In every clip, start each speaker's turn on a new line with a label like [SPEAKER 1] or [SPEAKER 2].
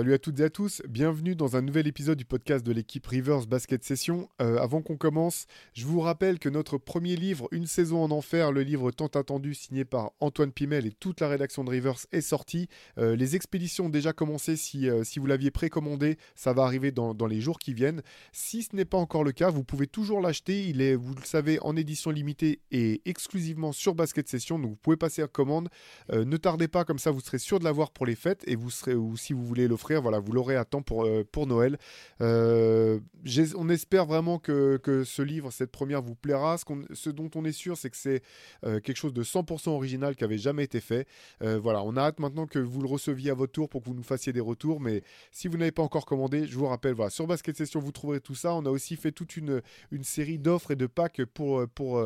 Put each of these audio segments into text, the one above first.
[SPEAKER 1] Salut à toutes et à tous, bienvenue dans un nouvel épisode du podcast de l'équipe Rivers Basket Session. Euh, avant qu'on commence, je vous rappelle que notre premier livre, Une saison en enfer, le livre tant attendu signé par Antoine Pimel et toute la rédaction de Rivers est sorti. Euh, les expéditions ont déjà commencé, si, euh, si vous l'aviez précommandé, ça va arriver dans, dans les jours qui viennent. Si ce n'est pas encore le cas, vous pouvez toujours l'acheter, il est, vous le savez, en édition limitée et exclusivement sur Basket Session, donc vous pouvez passer à commande. Ne tardez pas, comme ça vous serez sûr de l'avoir pour les fêtes et vous serez, ou si vous voulez l'offrir, voilà, vous l'aurez à temps pour, euh, pour Noël. Euh, on espère vraiment que, ce livre, cette première, vous plaira. Ce, dont on est sûr, c'est que c'est euh, quelque chose de 100% original qui avait jamais été fait. Voilà, on a hâte maintenant que vous le receviez à votre tour pour que vous nous fassiez des retours. Mais si vous n'avez pas encore commandé, je vous rappelle, voilà, sur Basket Session, vous trouverez tout ça. On a aussi fait toute une, une série d'offres et de packs pour, pour,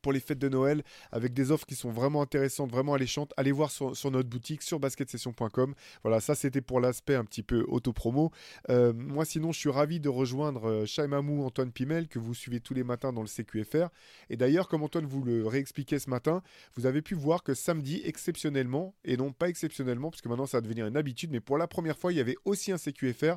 [SPEAKER 1] pour les fêtes de Noël avec des offres qui sont vraiment intéressantes, vraiment alléchantes. Allez voir sur, notre boutique sur basketsession.com. Voilà, ça c'était pour l'aspect un petit peu auto-promo. Euh, moi sinon, je suis ravi de rejoindre euh, Shai Mamou, Antoine Pimel, que vous suivez tous les matins dans le CQFR. Et d'ailleurs, comme Antoine vous le réexpliquait ce matin, vous avez pu voir que samedi, exceptionnellement, et non pas exceptionnellement, parce que maintenant ça va devenir une habitude, mais pour la première fois, il y avait aussi un CQFR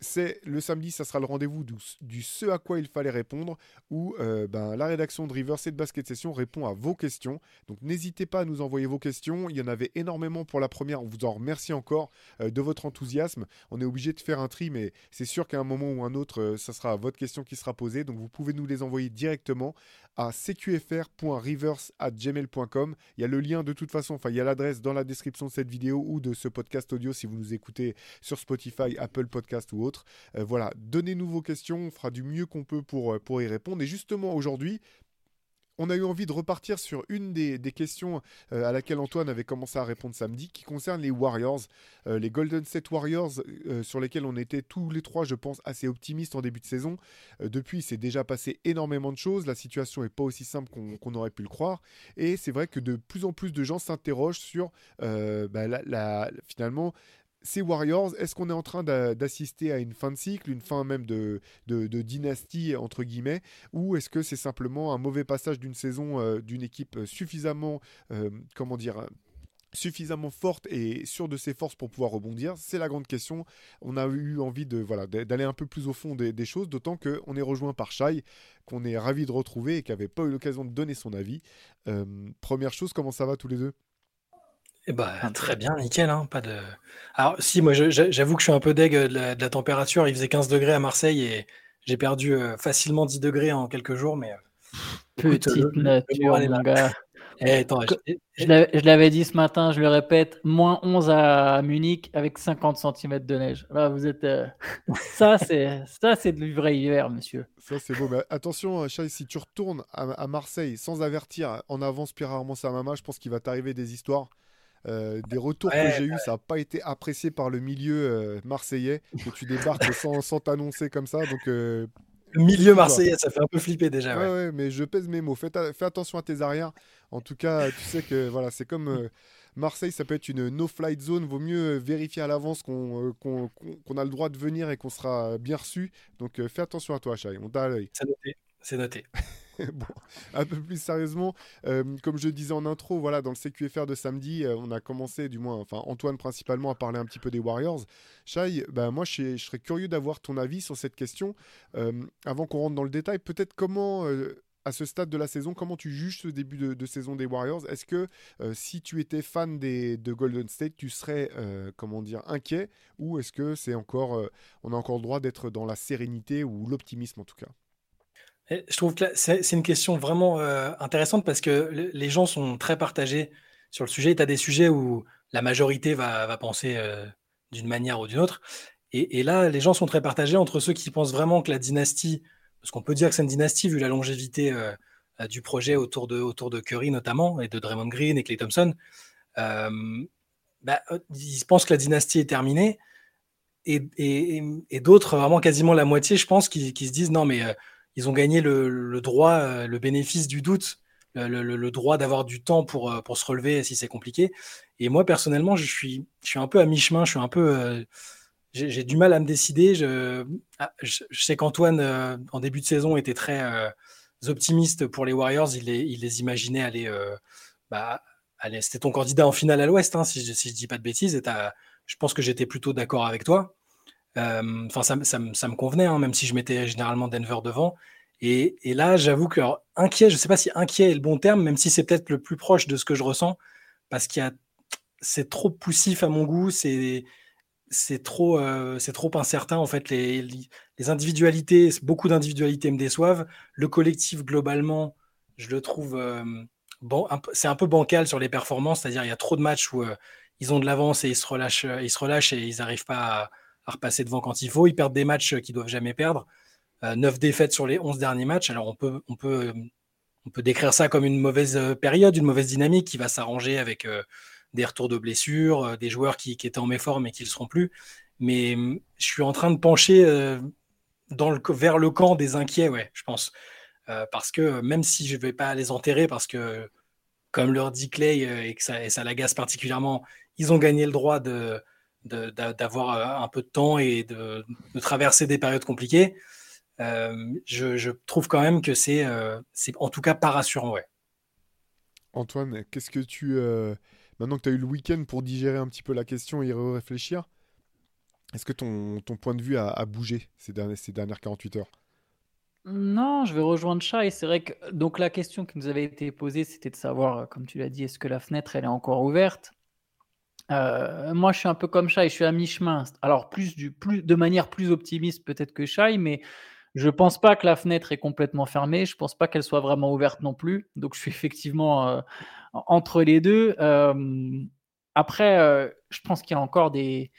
[SPEAKER 1] c'est le samedi, ça sera le rendez-vous du, ce à quoi il fallait répondre, où euh, ben, la rédaction de Rivers et de Basket Session répond à vos questions. Donc n'hésitez pas à nous envoyer vos questions. Il y en avait énormément pour la première. On vous en remercie encore euh, de votre enthousiasme. On est obligé de faire un tri, mais c'est sûr qu'à un moment ou un autre, euh, ça sera votre question qui sera posée. Donc vous pouvez nous les envoyer directement à cqfr.rivers@gmail.com. Il y a le lien de toute façon, enfin il y a l'adresse dans la description de cette vidéo ou de ce podcast audio si vous nous écoutez sur Spotify, Apple Podcast ou autre. Euh, voilà, donnez-nous vos questions, on fera du mieux qu'on peut pour, euh, pour y répondre. Et justement aujourd'hui, on a eu envie de repartir sur une des, questions euh, à laquelle Antoine avait commencé à répondre samedi, qui concerne les Warriors, euh, les Golden State Warriors, euh, sur lesquels on était tous les trois, je pense, assez optimistes en début de saison. Depuis, il s'est déjà passé énormément de choses. La situation n'est pas aussi simple qu'on aurait pu le croire. Et c'est vrai que de plus en plus de gens s'interrogent sur, bah, la- finalement, ces Warriors, est-ce qu'on est en train d'a- d'assister à une fin de cycle, une fin même de, dynastie, entre guillemets, ou est-ce que c'est simplement un mauvais passage d'une saison euh, d'une équipe suffisamment, euh, comment dire, euh, suffisamment forte et sûre de ses forces pour pouvoir rebondir? C'est la grande question. On a eu envie de voilà d'a- d'aller un peu plus au fond des, choses, d'autant qu'on est rejoint par Shai, qu'on est ravi de retrouver et qui n'avait pas eu l'occasion de donner son avis. Euh, première chose, comment ça va tous les deux?
[SPEAKER 2] Eh bah, très bien, nickel, hein, pas de. Alors, si, moi, je- je- j'avoue que je suis un peu deg euh, de la, de la température. Il faisait 15 degrés à Marseille et j'ai perdu euh, facilement 10 degrés en quelques jours, mais. euh, écoute,
[SPEAKER 3] Petite
[SPEAKER 2] le- le
[SPEAKER 3] nature,
[SPEAKER 2] moral est
[SPEAKER 3] mon
[SPEAKER 2] là.
[SPEAKER 3] gars.
[SPEAKER 2] Eh, attends,
[SPEAKER 3] Que-
[SPEAKER 2] j'ai-
[SPEAKER 3] Je l'avais je l'avais dit ce matin, je le répète, moins 11 à Munich avec 50 cm de neige. Là, vous êtes. euh, Ça, c'est ça, c'est du vrai hiver, monsieur.
[SPEAKER 1] Ça, c'est beau. Mais attention, Shai, si tu retournes à, à Marseille sans avertir en avance Pierre Armand Samama, je pense qu'il va t'arriver des histoires. Euh, des retours
[SPEAKER 2] Ouais,
[SPEAKER 1] que j'ai eus, ça n'a pas été apprécié par le milieu euh, marseillais, que tu débarques sans, sans t'annoncer comme ça. Donc, euh,
[SPEAKER 2] le milieu marseillais, ça fait un peu flipper déjà.
[SPEAKER 1] ouais, mais je pèse mes mots. Fais, attention à tes arrières. En tout cas, tu sais que voilà, c'est comme Marseille, ça peut être une no-flight zone. Vaut mieux vérifier à l'avance qu'on a le droit de venir et qu'on sera bien reçu. Donc, fais attention à toi, Shai. On t'a à l'œil.
[SPEAKER 2] C'est noté. C'est noté.
[SPEAKER 1] Bon, un peu plus sérieusement, euh, comme je disais en intro, voilà, dans le CQFR de samedi, euh, on a commencé, du moins, enfin Antoine principalement, à parler un petit peu des Warriors. Shai, bah, moi je, serais curieux d'avoir ton avis sur cette question. Euh, avant qu'on rentre dans le détail, peut-être comment, à ce stade de la saison, comment tu juges ce début de, saison des Warriors? Est-ce que si tu étais fan des, de Golden State, tu serais, comment dire, inquiet? Ou est-ce que c'est encore, on a encore le droit d'être dans la sérénité ou l'optimisme en tout cas?
[SPEAKER 2] Je trouve que c'est une question vraiment euh, intéressante parce que le- les gens sont très partagés sur le sujet. Tu as des sujets où la majorité va, penser euh, d'une manière ou d'une autre. Et, là, les gens sont très partagés entre ceux qui pensent vraiment que la dynastie, parce qu'on peut dire que c'est une dynastie vu la longévité euh, du projet autour de, autour de Curry notamment, et de Draymond Green et Clay Thompson, bah, ils pensent que la dynastie est terminée. Et, d'autres, vraiment quasiment la moitié, je pense, qui, se disent non, mais ils ont gagné le, droit, euh, le bénéfice du doute, le, droit d'avoir du temps pour, euh, pour se relever si c'est compliqué. Et moi, personnellement, je suis, un peu à mi-chemin, je suis un peu. euh, j'ai du mal à me décider. Je, ah, sais qu'Antoine, en début de saison, était très optimiste pour les Warriors. Il les, imaginait aller. bah, aller C'était ton candidat en finale à l'Ouest, hein, si, je- si je dis pas de bêtises. Et je pense que j'étais plutôt d'accord avec toi. Euh, Enfin, ça, me- convenait, hein, même si je mettais généralement Denver devant. Et, là, j'avoue que inquiet, je sais pas si inquiet est le bon terme, même si c'est peut-être le plus proche de ce que je ressens, parce qu'il y a, c'est trop poussif à mon goût, c'est, c'est trop, euh, c'est trop incertain en fait. Les, les individualités, beaucoup d'individualités me déçoivent. Le collectif globalement, je le trouve, euh, peu- c'est un peu bancal sur les performances, c'est-à-dire il y a trop de matchs où ils ont de l'avance et ils se relâchent, ils se relâchent et ils n'arrivent pas à, repasser devant quand il faut. Ils perdent des matchs qu'ils doivent jamais perdre. Euh, 9 défaites sur les 11 derniers matchs. Alors on peut, on peut, euh, on peut décrire ça comme une mauvaise euh, période, une mauvaise dynamique qui va s'arranger avec euh, des retours de blessures, des joueurs qui, étaient en méforme et qui ne le seront plus. Mais je suis en train de pencher vers le camp des inquiets, ouais, je pense. Parce que même si je ne vais pas les enterrer, parce que, comme leur dit Clay, et que ça, ça l'agace particulièrement, ils ont gagné le droit de, d'avoir euh, un peu de temps et de, de traverser des périodes compliquées. Euh, je, je trouve quand même que c'est, euh, c'est en tout cas pas rassurant, ouais.
[SPEAKER 1] Antoine, qu'est-ce que tu. euh, Maintenant que tu as eu le week-end pour digérer un petit peu la question et y réfléchir, est-ce que ton, ton point de vue a, a bougé ces dernières, ces dernières 48 heures?
[SPEAKER 3] Non, je vais rejoindre Chat et c'est vrai que donc la question qui nous avait été posée, c'était de savoir, comme tu l'as dit, est-ce que la fenêtre elle est encore ouverte? Euh, moi, je suis un peu comme Shai, je suis à mi-chemin. Alors plus de manière plus optimiste peut-être que Shai, mais je pense pas que la fenêtre est complètement fermée. Je pense pas qu'elle soit vraiment ouverte non plus. Donc je suis effectivement euh, en- entre les deux. Euh, après, je pense qu'il y a encore des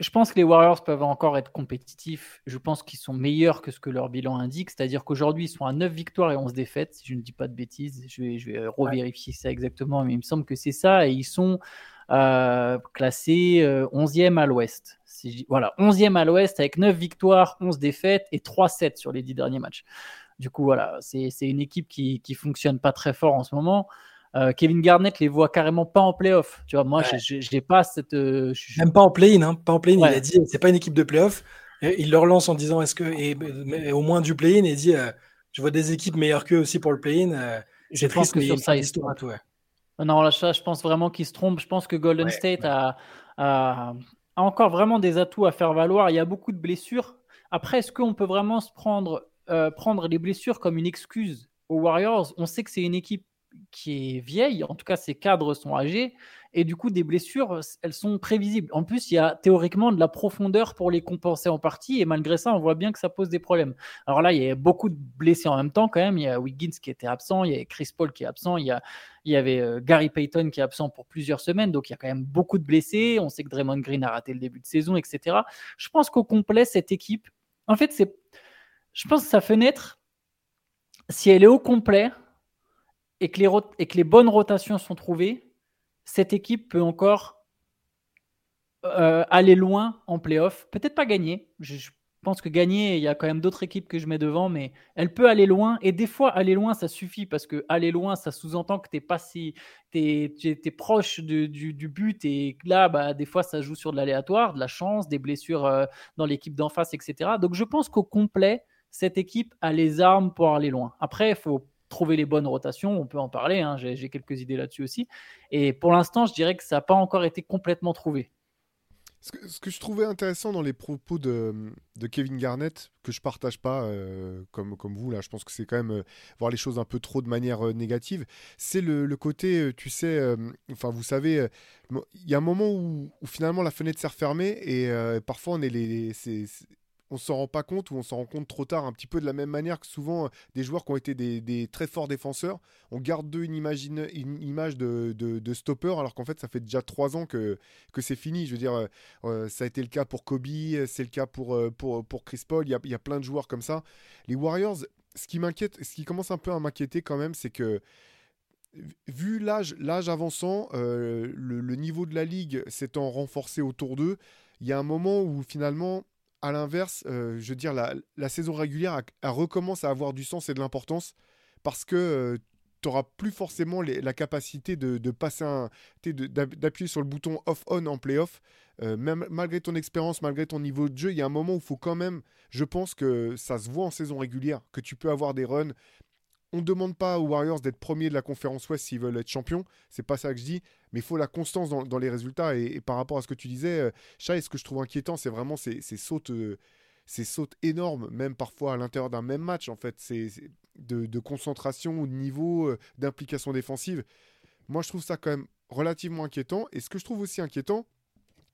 [SPEAKER 3] je pense que les Warriors peuvent encore être compétitifs. Je pense qu'ils sont meilleurs que ce que leur bilan indique. C'est-à-dire qu'aujourd'hui, ils sont à 9 victoires et 11 défaites, si je ne dis pas de bêtises. Je vais, je vais revérifier ça exactement, mais il me semble que c'est ça. Et ils sont euh, classés euh, 11e à l'ouest. Voilà, 11e à l'ouest avec 9 victoires, 11 défaites et 3-7 sur les 10 derniers matchs. Du coup, voilà, c'est une équipe qui, qui fonctionne pas très fort en ce moment. Euh, Kevin Garnett les voit carrément pas en playoff. Tu vois, moi,
[SPEAKER 2] Ouais.
[SPEAKER 3] je n'ai pas cette. euh, je-
[SPEAKER 2] Même pas en play-in, hein, pas en play-in.
[SPEAKER 3] Ouais.
[SPEAKER 2] Il a dit c'est pas une équipe de playoff. Il leur lance en disant est-ce que et, mais au moins du play-in et il dit euh, je vois des équipes meilleures qu'eux aussi pour le play-in. euh,
[SPEAKER 3] je
[SPEAKER 2] c'est
[SPEAKER 3] pense que
[SPEAKER 2] mais
[SPEAKER 3] sur ça, ils se
[SPEAKER 2] histoire à
[SPEAKER 3] trompent.
[SPEAKER 2] ouais.
[SPEAKER 3] Non, là, ça, je pense vraiment qu'ils se trompent. Je pense que Golden
[SPEAKER 2] Ouais,
[SPEAKER 3] State
[SPEAKER 2] ouais.
[SPEAKER 3] a, a- a encore vraiment des atouts à faire valoir. Il y a beaucoup de blessures. Après, est-ce qu'on peut vraiment se prendre, euh, prendre les blessures comme une excuse aux Warriors? On sait que c'est une équipe qui est vieille. En tout cas, ses cadres sont âgés. Et du coup, des blessures, elles sont prévisibles. En plus, il y a théoriquement de la profondeur pour les compenser en partie. Et malgré ça, on voit bien que ça pose des problèmes. Alors là, il y a beaucoup de blessés en même temps quand même. Il y a Wiggins qui était absent, il y a Chris Paul qui est absent, il y a, il y avait euh, Gary Payton qui est absent pour plusieurs semaines. Donc il y a quand même beaucoup de blessés. On sait que Draymond Green a raté le début de saison, etc. Je pense qu'au complet, cette équipe, en fait, c'est, je pense que sa fenêtre, si elle est au complet et que les, et que les bonnes rotations sont trouvées, cette équipe peut encore euh, aller loin en playoff. Peut-être pas gagner. Je, pense que gagner, il y a quand même d'autres équipes que je mets devant, mais elle peut aller loin. Et des fois, aller loin, ça suffit parce que aller loin, ça sous-entend que tu pas si. Es, proche du, but et là, bah, des fois, ça joue sur de l'aléatoire, de la chance, des blessures euh, dans l'équipe d'en face, etc. Donc, je pense qu'au complet, cette équipe a les armes pour aller loin. Après, il faut trouver les bonnes rotations, on peut en parler, hein, j'ai quelques idées là-dessus aussi. Et pour l'instant, je dirais que ça n'a pas encore été complètement trouvé.
[SPEAKER 1] Ce que, je trouvais intéressant dans les propos de, Kevin Garnett, que je partage pas euh, comme, vous, là, je pense que c'est quand même euh, voir les choses un peu trop de manière euh, négative, c'est le, côté, tu sais, enfin vous savez, il y a un moment où, finalement la fenêtre s'est refermée et parfois on est les, on s'en rend pas compte ou on s'en rend compte trop tard, un petit peu de la même manière que souvent euh, des joueurs qui ont été des, très forts défenseurs, on garde d'eux une, une image de, de, stopper alors qu'en fait ça fait déjà trois ans que, que c'est fini. Je veux dire, euh, euh, ça a été le cas pour Kobe, c'est le cas pour, pour, pour Chris Paul. Il y a, il y a plein de joueurs comme ça. Les Warriors, ce qui m'inquiète, ce qui commence un peu à m'inquiéter quand même, c'est que vu l'âge, avançant, le niveau de la ligue s'étant renforcé autour d'eux, il y a un moment où finalement, à l'inverse, euh, je veux dire, la, saison régulière a recommence à avoir du sens et de l'importance parce que tu n'auras plus forcément la capacité de, passer un, d'appuyer sur le bouton off-on en playoff. Euh, même malgré ton expérience, malgré ton niveau de jeu, il y a un moment où il faut quand même, je pense que ça se voit en saison régulière, que tu peux avoir des runs. On ne demande pas aux Warriors d'être premiers de la conférence Ouest s'ils veulent être champions, c'est pas ça que je dis, mais il faut la constance dans, les résultats. Et, par rapport à ce que tu disais, euh, Shai, ce que je trouve inquiétant, c'est vraiment ces, euh, ces sautes énormes, même parfois à l'intérieur d'un même match, en fait, c'est de, de concentration de niveau, euh, d'implication défensive. Moi, je trouve ça quand même relativement inquiétant. Et ce que je trouve aussi inquiétant,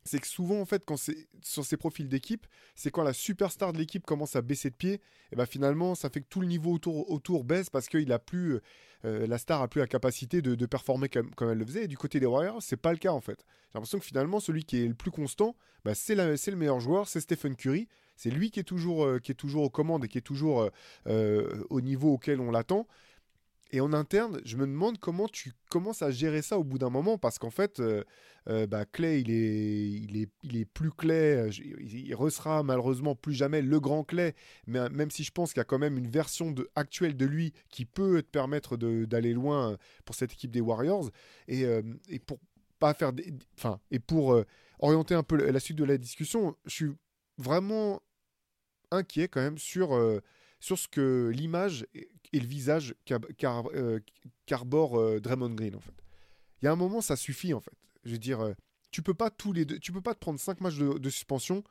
[SPEAKER 1] c'est que souvent, en fait, quand c'est sur ces profils d'équipe, c'est quand la superstar de l'équipe commence à baisser de pied, et ben finalement, ça fait que tout le niveau autour, autour baisse parce que il a plus, euh, la star a plus la capacité de, performer comme, comme elle le faisait. Et du côté des Warriors, c'est pas le cas en fait. J'ai l'impression que finalement, celui qui est le plus constant, bah, c'est le meilleur joueur, c'est Stephen Curry. C'est lui qui est toujours, euh, qui est toujours aux commandes et qui est toujours euh, au niveau auquel on l'attend. Et en interne, je me demande comment tu commences à gérer ça au bout d'un moment, parce qu'en fait, euh, euh, bah, Clay, il est, il est, il est plus Clay, euh, il, il resera malheureusement plus jamais le grand Clay, mais même si je pense qu'il y a quand même une version actuelle de lui qui peut te permettre d'aller loin pour cette équipe des Warriors, et, pour pas faire, enfin, et pour orienter un peu la suite de la discussion, je suis vraiment inquiet quand même sur, sur ce que l'image et le visage qu'ab- qu'ar- euh, qu'arbore euh, Draymond Green en fait. Il y a un moment ça suffit en fait. Je veux dire, euh, tu peux pas tous les tu peux pas te prendre cinq matchs de, suspension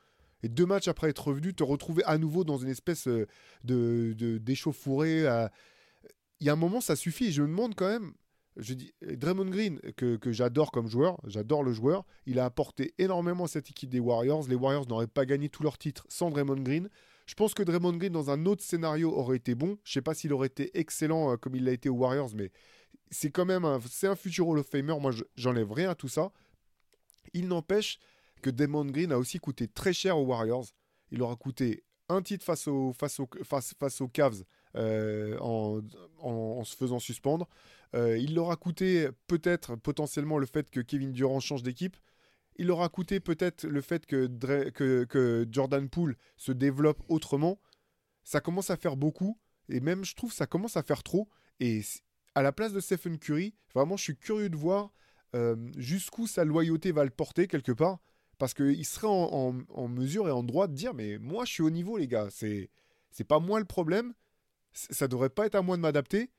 [SPEAKER 1] et deux matchs après être revenu te retrouver à nouveau dans une espèce de d'échauffourée. Il y a un moment ça suffit. Et je me demande quand même. Je dis Draymond Green que, que j'adore comme joueur, j'adore le joueur. Il a apporté énormément à cette équipe des Warriors. Les Warriors n'auraient pas gagné tous leurs titres sans Draymond Green. Je pense que Draymond Green, dans un autre scénario, aurait été bon. Je sais pas s'il aurait été excellent euh, comme il l'a été aux Warriors, mais c'est quand même un, futur Hall of Famer. Moi, je- j'enlève rien à tout ça. Il n'empêche que Draymond Green a aussi coûté très cher aux Warriors. Il aura coûté un titre face aux, face Cavs euh, en se faisant suspendre. Euh, il leur a coûté peut-être potentiellement le fait que Kevin Durant change d'équipe. Il leur coûté peut-être le fait que, Jordan Poole se développe autrement. Ça commence à faire beaucoup. Et même, je trouve, ça commence à faire trop. Et à la place de Stephen Curry, vraiment, je suis curieux de voir euh, jusqu'où sa loyauté va le porter quelque part. Parce qu'il serait en, mesure et en droit de dire Mais moi, je suis au niveau, les gars. C'est, c'est pas moi le problème. Ça devrait pas être à moi de m'adapter.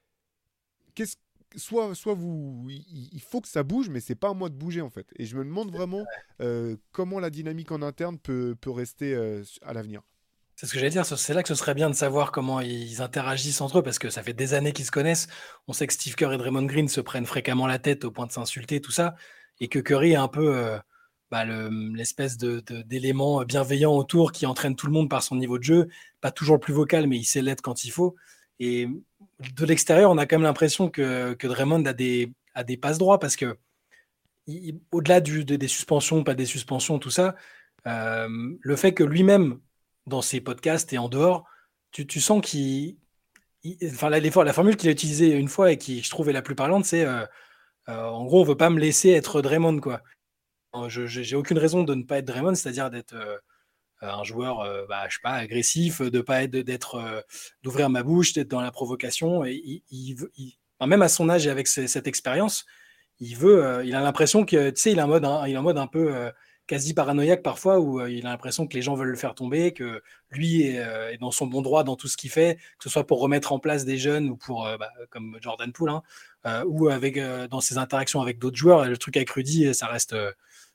[SPEAKER 1] Qu'est-ce soit, soit vous, il faut que ça bouge, mais c'est pas à moi de bouger en fait. Et je me demande vraiment euh, comment la dynamique en interne peut, peut rester euh, à l'avenir.
[SPEAKER 2] C'est ce que j'allais dire, ce- c'est là que ce serait bien de savoir comment ils interagissent entre eux, parce que ça fait des années qu'ils se connaissent. On sait que Steve Kerr et Draymond Green se prennent fréquemment la tête au point de s'insulter, tout ça, et que Curry est un peu euh, bah, le- l'espèce de- de- d'élément bienveillant autour qui entraîne tout le monde par son niveau de jeu, pas toujours le plus vocal, mais il sait l'être quand il faut. Et de l'extérieur, on a quand même l'impression que, que Draymond a des, a des passes droits, parce que au-delà des suspensions, pas des suspensions, tout ça, euh, le fait que lui-même dans ses podcasts et en dehors, tu, tu sens qu'il. il- Enfin, la, formule qu'il a utilisée une fois et qui, je trouve, est la plus parlante, c'est euh, euh, en gros, on veut pas me laisser être Draymond, quoi. J'ai aucune raison de ne pas être Draymond, c'est-à-dire d'être un joueur, euh, bah, je sais pas, agressif, de pas être, d'être, euh, d'ouvrir ma bouche, d'être dans la provocation. Et même à son âge et avec ce- cette expérience, il veut, euh, il a l'impression que, tu sais, il est en mode, un- il en mode un peu euh, quasi paranoïaque parfois, où euh, il a l'impression que les gens veulent le faire tomber, que lui est, euh, dans son bon droit dans tout ce qu'il fait, que ce soit pour remettre en place des jeunes ou pour, euh, bah, comme Jordan Poole, hein, euh, ou avec, euh, dans ses interactions avec d'autres joueurs. Le truc avec Rudy, ça reste, euh,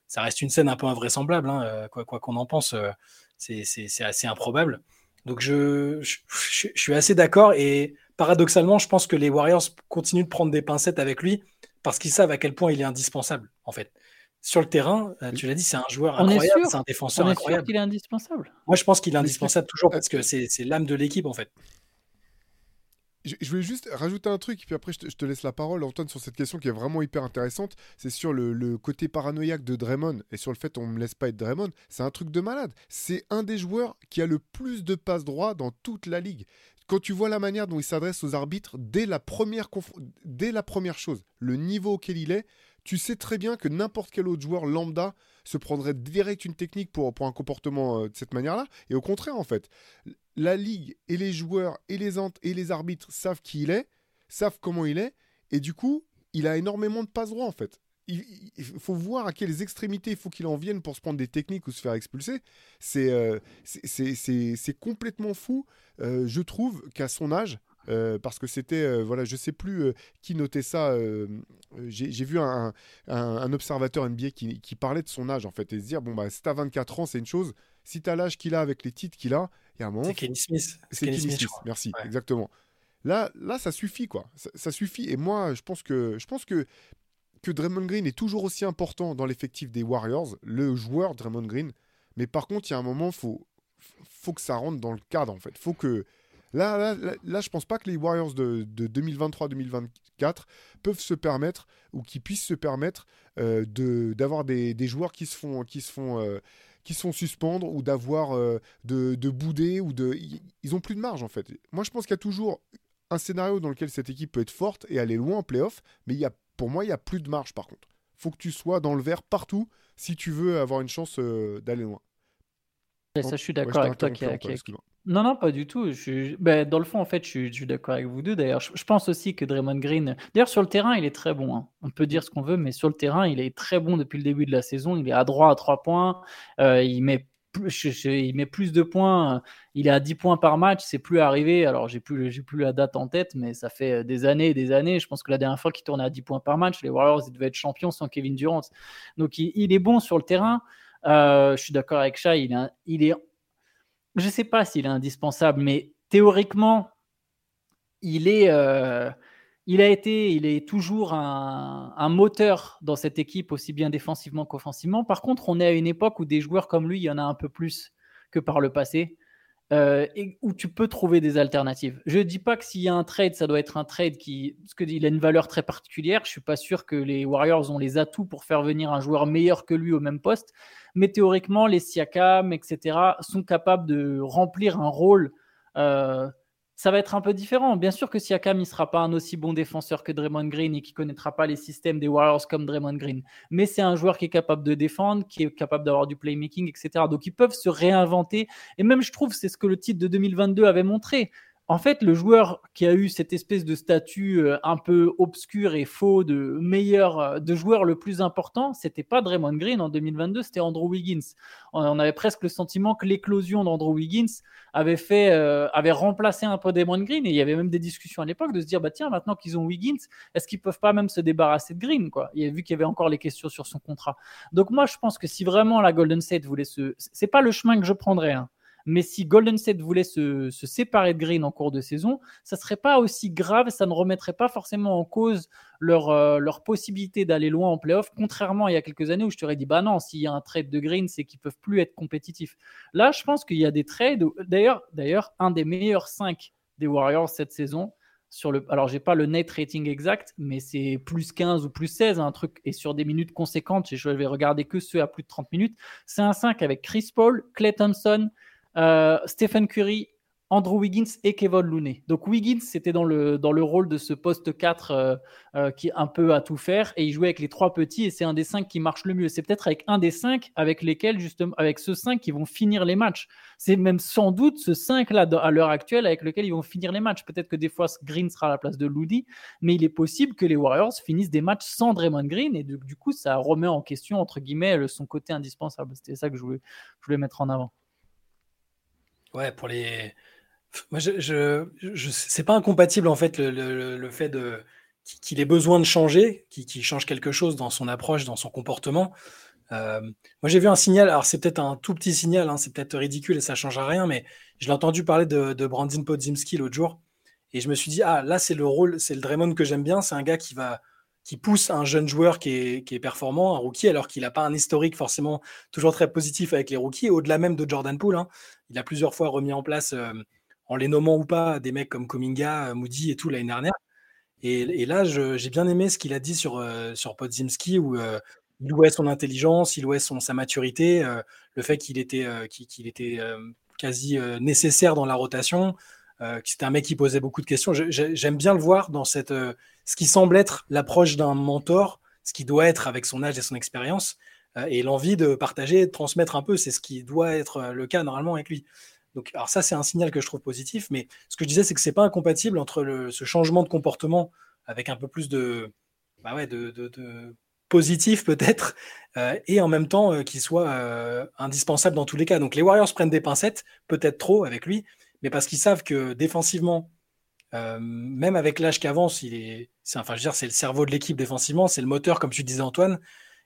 [SPEAKER 2] ça reste une scène un peu invraisemblable, hein, euh, quoi qu'on en pense, euh, c'est assez improbable. Donc je, je, je- je suis assez d'accord et paradoxalement, je pense que les Warriors continuent de prendre des pincettes avec lui parce qu'ils savent à quel point il est indispensable en fait. Sur le terrain, euh, tu l'as dit, c'est un joueur
[SPEAKER 3] On
[SPEAKER 2] incroyable,
[SPEAKER 3] sûr
[SPEAKER 2] c'est un défenseur
[SPEAKER 3] On est sûr
[SPEAKER 2] incroyable.
[SPEAKER 3] qu'il est indispensable.
[SPEAKER 2] Moi, je pense qu'il est indispensable toujours parce que c'est l'âme de l'équipe en fait.
[SPEAKER 1] Je, voulais juste rajouter un truc, puis après je te, laisse la parole, Antoine, sur cette question qui est vraiment hyper intéressante. C'est sur le, côté paranoïaque de Draymond et sur le fait on me laisse pas être Draymond. C'est un truc de malade. C'est un des joueurs qui a le plus de passes droits dans toute la ligue. Quand tu vois la manière dont il s'adresse aux arbitres dès la première, dès la première chose, le niveau auquel il est, tu sais très bien que n'importe quel autre joueur lambda se prendrait direct une technique pour, pour un comportement euh, de cette manière-là. Et au contraire, en fait, la ligue et les joueurs et les, et les arbitres savent qui il est, savent comment il est, et du coup, il a énormément de passe droit, en fait. Il, faut voir à quelles extrémités il faut qu'il en vienne pour se prendre des techniques ou se faire expulser. C'est euh, complètement fou, euh, je trouve, qu'à son âge, euh, parce que c'était, euh, voilà, je sais plus qui notait ça. J'ai vu un, un, observateur NBA qui, qui, parlait de son âge en fait et se dire bon bah si t'as 24 ans c'est une chose, si t'as l'âge qu'il a avec les titres qu'il a, il y a un moment.
[SPEAKER 2] C'est Kenny Smith.
[SPEAKER 1] C'est Kenny, Smith. Merci, exactement. Là, là, ça suffit quoi. Ça, suffit. Et moi, je pense que, je pense que que Draymond Green est toujours aussi important dans l'effectif des Warriors, le joueur Draymond Green. Mais par contre, il y a un moment, faut faut que ça rentre dans le cadre en fait. Faut que Là, là, là, là, je pense pas que les Warriors de, 2023-2024 peuvent se permettre ou qui puissent se permettre euh, d'avoir des, joueurs qui se font, qui se font, euh, qui sont suspendre ou d'avoir euh, de, de, bouder ou de. Ils ont plus de marge en fait. Moi, je pense qu'il y a toujours un scénario dans lequel cette équipe peut être forte et aller loin en playoff, mais il y a, pour moi, il y a plus de marge par contre. Faut que tu sois dans le vert partout si tu veux avoir une chance d'aller loin.
[SPEAKER 3] ça, je suis d'accord avec toi. Qui, non, non, pas du tout. Je, ben, dans le fond, en fait, je, suis d'accord avec vous deux. D'ailleurs, je, pense aussi que Draymond Green. D'ailleurs, sur le terrain, il est très bon. Hein. On peut dire ce qu'on veut, mais sur le terrain, il est très bon depuis le début de la saison. Il est à droit à 3 points. Euh, il, met plus, il met plus de points. Il est à 10 points par match. C'est plus arrivé. Alors, j'ai plus, j'ai plus la date en tête, mais ça fait des années et des années. Je pense que la dernière fois qu'il tournait à 10 points par match, les Warriors devaient être champions sans Kevin Durant. Donc, il, est bon sur le terrain. Euh, je suis d'accord avec Shai. Il, il est je ne sais pas s'il est indispensable, mais théoriquement, il est, euh, il a été, il est toujours un, moteur dans cette équipe, aussi bien défensivement qu'offensivement. Par contre, on est à une époque où des joueurs comme lui, il y en a un peu plus que par le passé. Euh, et où tu peux trouver des alternatives. Je ne dis pas que s'il y a un trade, ça doit être un trade qui, parce qu'il a une valeur très particulière. Je suis pas sûr que les Warriors ont les atouts pour faire venir un joueur meilleur que lui au même poste. Mais théoriquement, les Siakam, etc., sont capables de remplir un rôle euh, ça va être un peu différent. Bien sûr que Siakam ne sera pas un aussi bon défenseur que Draymond Green et qui connaîtra pas les systèmes des Warriors comme Draymond Green, mais c'est un joueur qui est capable de défendre, qui est capable d'avoir du playmaking, etc. Donc ils peuvent se réinventer. Et même je trouve c'est ce que le titre de 2022 avait montré en fait, le joueur qui a eu cette espèce de statut euh, un peu obscur et faux de meilleur, euh, de joueur le plus important, c'était pas Draymond Green en 2022, c'était Andrew Wiggins. On avait presque le sentiment que l'éclosion d'Andrew Wiggins avait fait, euh, avait remplacé un peu Draymond Green. Et il y avait même des discussions à l'époque de se dire, bah tiens, maintenant qu'ils ont Wiggins, est-ce qu'ils peuvent pas même se débarrasser de Green, quoi? A vu qu'il y avait encore les questions sur son contrat. Donc moi, je pense que si vraiment la Golden State voulait se, c'est pas le chemin que je prendrais. Hein. Mais si Golden State voulait se, séparer de Green en cours de saison, ça serait pas aussi grave, ça ne remettrait pas forcément en cause leur, euh, leur possibilité d'aller loin en playoff, contrairement à il y a quelques années où je t'aurais dit, bah non, s'il y a un trade de Green, c'est qu'ils peuvent plus être compétitifs. Là, je pense qu'il y a des trades. D'ailleurs, d'ailleurs, un des meilleurs 5 des Warriors cette saison, sur le, alors j'ai pas le net rating exact, mais c'est plus 15 ou plus 16, un truc, et sur des minutes conséquentes, je vais regarder que ceux à plus de 30 minutes, c'est un 5 avec Chris Paul, Clay Thompson, euh, Stephen Curry, Andrew Wiggins et Kevin Looney. Donc Wiggins, c'était dans le, rôle de ce poste 4 euh, euh, qui est un peu à tout faire et il jouait avec les trois petits et c'est un des cinq qui marche le mieux. C'est peut-être avec un des cinq avec lesquels, justement, avec ce 5 qui vont finir les matchs. C'est même sans doute ce 5-là à l'heure actuelle avec lequel ils vont finir les matchs. Peut-être que des fois Green sera à la place de Looney, mais il est possible que les Warriors finissent des matchs sans Draymond Green et du, coup ça remet en question, entre guillemets, son côté indispensable. C'était ça que je voulais mettre en avant.
[SPEAKER 2] Ouais, pour les. Moi, je, c'est pas incompatible en fait le, le, fait de qu'il ait besoin de changer, qu'il change quelque chose dans son approche, dans son comportement. Euh, moi, j'ai vu un signal. Alors, c'est peut-être un tout petit signal, hein, c'est peut-être ridicule et ça changera rien, mais je l'ai entendu parler de, de Brandon Podzimski l'autre jour et je me suis dit ah là, c'est le rôle, c'est le Draymond que j'aime bien. C'est un gars qui va qui pousse un jeune joueur qui est, qui est performant, un rookie, alors qu'il n'a pas un historique forcément toujours très positif avec les rookies, au-delà même de Jordan Poole. Hein. Il a plusieurs fois remis en place, euh, en les nommant ou pas, des mecs comme Kominga, euh, Moody et tout l'année dernière. Et, là, j'ai bien aimé ce qu'il a dit sur, euh, sur Podzimski, où il louait son intelligence, il louait son, sa maturité, le fait qu'il était, qu'il était quasi nécessaire dans la rotation, que c'était un mec qui posait beaucoup de questions. J'aime bien le voir dans cette ce qui semble être l'approche d'un mentor, ce qu'il doit être avec son âge et son expérience, et l'envie de partager, de transmettre un peu, c'est ce qui doit être le cas normalement avec lui. Donc, alors ça, c'est un signal que je trouve positif, mais ce que je disais, c'est que c'est pas incompatible entre ce changement de comportement avec un peu plus de, bah ouais, de, positif peut-être, euh, et en même temps euh, qu'il soit euh, indispensable dans tous les cas. Donc les Warriors prennent des pincettes, peut-être trop avec lui, mais parce qu'ils savent que défensivement, même avec l'âge qu'avance, il est, c'est, enfin, je veux dire, c'est le cerveau de l'équipe défensivement, c'est le moteur, comme tu disais Antoine,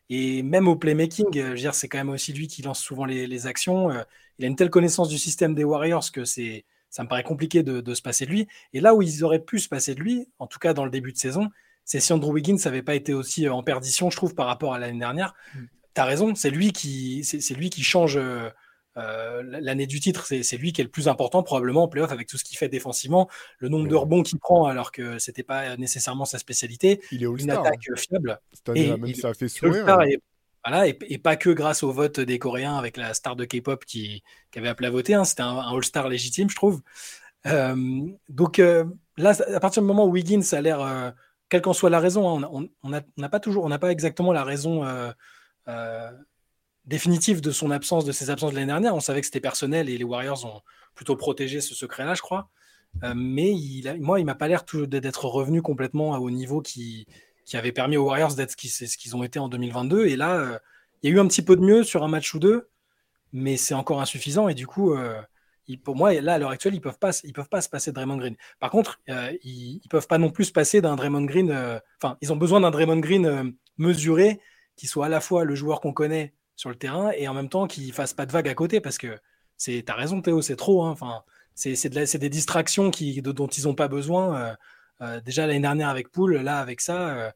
[SPEAKER 2] et même au playmaking, je veux dire, c'est quand même aussi lui qui lance souvent les, actions. il a une telle connaissance du système des Warriors que c'est, ça me paraît compliqué de, de se passer de lui. Et là où ils auraient pu se passer de lui, en tout cas dans le début de saison, c'est si Andrew Wiggins n'avait pas été aussi euh, en perdition, je trouve, par rapport à l'année dernière. Mm. Tu as raison, c'est lui qui, c'est, lui qui change euh, euh, l'année du titre. C'est, lui qui est le plus important, probablement en playoff, avec tout ce qu'il fait défensivement, le nombre de rebonds qu'il prend alors que c'était pas nécessairement sa spécialité.
[SPEAKER 1] Il est
[SPEAKER 2] Une attaque
[SPEAKER 1] hein.
[SPEAKER 2] fiable.
[SPEAKER 1] Et, même ça a fait sourire. Hein.
[SPEAKER 2] Et, voilà, et, pas que grâce au vote des Coréens avec la star de K-pop qui, avait appelé à voter. Hein. C'était un, All-Star légitime, je trouve. donc là, à partir du moment où Wiggins a l'air quelle qu'en soit la raison, hein, on n'a pas toujours, on n'a pas exactement la raison euh, euh, définitive de son absence, de ses absences de l'année dernière. On savait que c'était personnel et les Warriors ont plutôt protégé ce secret-là, je crois. Euh, mais moi, il m'a pas l'air d'être revenu complètement au niveau qui, avait permis aux Warriors d'être ce qu'ils ont été en 2022. Et là, il y a eu un petit peu de mieux sur un match ou deux, mais c'est encore insuffisant. Et du coup, pour moi, là, à l'heure actuelle, ils peuvent pas, ils peuvent pas se passer de Draymond Green. Par contre, euh, ils, ne peuvent pas non plus se passer d'un Draymond Green. Euh, enfin, ils ont besoin d'un Draymond Green euh, mesuré, qui soit à la fois le joueur qu'on connaît sur le terrain et en même temps qui fasse pas de vagues à côté, parce que c'est, t'as raison, Théo, c'est trop. Hein. enfin, c'est, de des distractions qui, dont ils n'ont pas besoin. déjà l'année dernière avec Poole, là avec ça,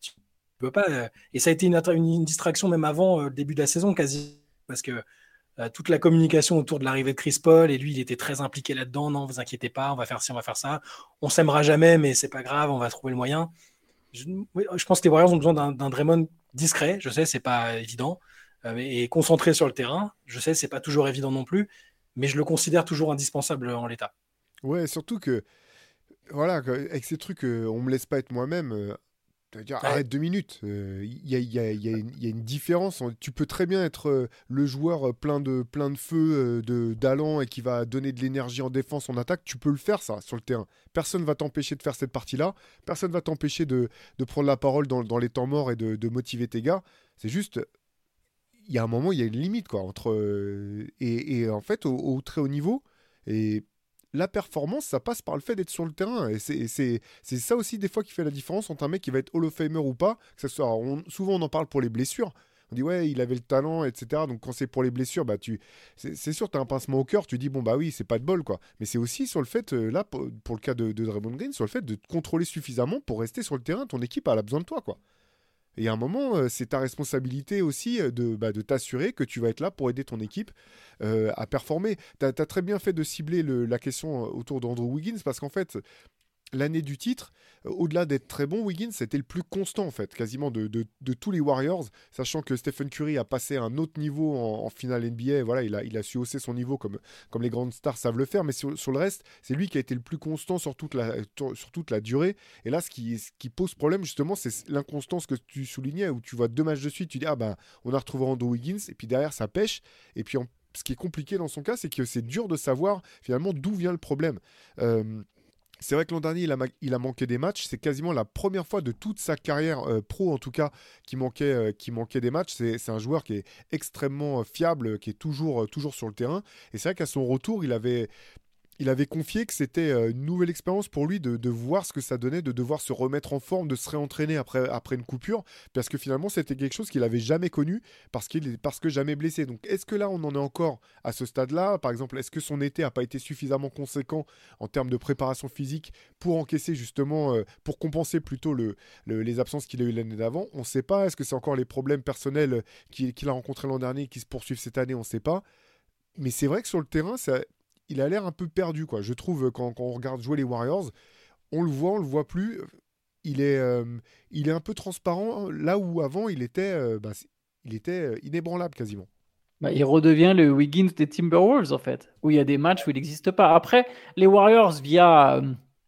[SPEAKER 2] tu peux pas. et ça a été une, une distraction même avant le début de la saison, quasi, parce que euh, toute la communication autour de l'arrivée de Chris Paul et lui il était très impliqué là-dedans. Non, vous inquiétez pas, on va faire ci, on va faire ça. On s'aimera jamais, mais c'est pas grave, on va trouver le moyen. Je, pense que les Warriors ont besoin d'un Draymond discret. Je sais, c'est pas évident euh, et concentré sur le terrain. Je sais, c'est pas toujours évident non plus, mais je le considère toujours indispensable en l'état.
[SPEAKER 1] Ouais, surtout que voilà, avec ces trucs, euh, on me laisse pas être moi-même dire, arrête deux minutes. Il y, a, une différence. Tu peux très bien être euh, le joueur euh, plein de, plein de feu, euh, de d'allant et qui va donner de l'énergie en défense, en attaque. Tu peux le faire, ça, sur le terrain. Personne va t'empêcher de faire cette partie-là. Personne va t'empêcher de, prendre la parole dans, les temps morts et de, motiver tes gars. C'est juste. Il y a un moment, il y a une limite, quoi. Entre, et, en fait, au, au très haut niveau, et la performance, ça passe par le fait d'être sur le terrain. Et c'est ça aussi, des fois, qui fait la différence entre un mec qui va être Hall of Famer ou pas. Soit, souvent, on en parle pour les blessures. On dit, ouais, il avait le talent, etc. Donc, quand c'est pour les blessures, bah, c'est sûr, tu as un pincement au cœur. Tu dis, bon, bah oui, c'est pas de bol, quoi. Mais c'est aussi sur le fait, euh, là, pour, le cas de, de Draymond Green, sur le fait de te contrôler suffisamment pour rester sur le terrain. Ton équipe, elle a besoin de toi, quoi. Et à un moment, euh, c'est ta responsabilité aussi euh, de, bah, de t'assurer que tu vas être là pour aider ton équipe euh, à performer. Tu as, très bien fait de cibler la question autour d'Andrew Wiggins parce qu'en fait, l'année du titre, euh, au-delà d'être très bon, Wiggins c'était le plus constant en fait, quasiment de, tous les Warriors, sachant que Stephen Curry a passé un autre niveau en, finale NBA, voilà, il a, il a su hausser son niveau comme, comme les grandes stars savent le faire, mais sur, le reste, c'est lui qui a été le plus constant sur toute la, sur toute la durée. Et là, ce qui, qui pose problème justement, c'est l'inconstance que tu soulignais, où tu vois deux matchs de suite, tu dis, ah ben, on a retrouvé Andrew Wiggins, et puis derrière, ça pêche, et puis ce qui est compliqué dans son cas, c'est que c'est dur de savoir finalement d'où vient le problème. Euh, c'est vrai que l'an dernier, il a, manqué des matchs. C'est quasiment la première fois de toute sa carrière euh, pro, en tout cas, qui manquait, euh, qui manquait des matchs. C'est un joueur qui est extrêmement euh, fiable, qui est toujours, toujours sur le terrain. Et c'est vrai qu'à son retour, il avait, il avait confié que c'était euh, une nouvelle expérience pour lui de, voir ce que ça donnait, de devoir se remettre en forme, de se réentraîner après, après une coupure, parce que finalement c'était quelque chose qu'il avait jamais connu, parce, qu'il parce que jamais blessé. Donc est-ce que là on en est encore à ce stade-là? Par exemple, est-ce que son été n'a pas été suffisamment conséquent en termes de préparation physique pour encaisser justement, euh, pour compenser plutôt le, les absences qu'il a eu l'année d'avant? On ne sait pas. Est-ce que c'est encore les problèmes personnels qu'il a rencontrés l'an dernier qui se poursuivent cette année? On ne sait pas. Mais c'est vrai que sur le terrain, ça, il a l'air un peu perdu, quoi. Je trouve, quand, on regarde jouer les Warriors, on le voit, on le voit plus. Il est, euh, il est un peu transparent, là où avant, il était, euh, bah, il était euh, inébranlable quasiment.
[SPEAKER 3] Bah, il redevient le Wiggins des Timberwolves, en fait, où il y a des matchs où il n'existe pas. Après, les Warriors, via,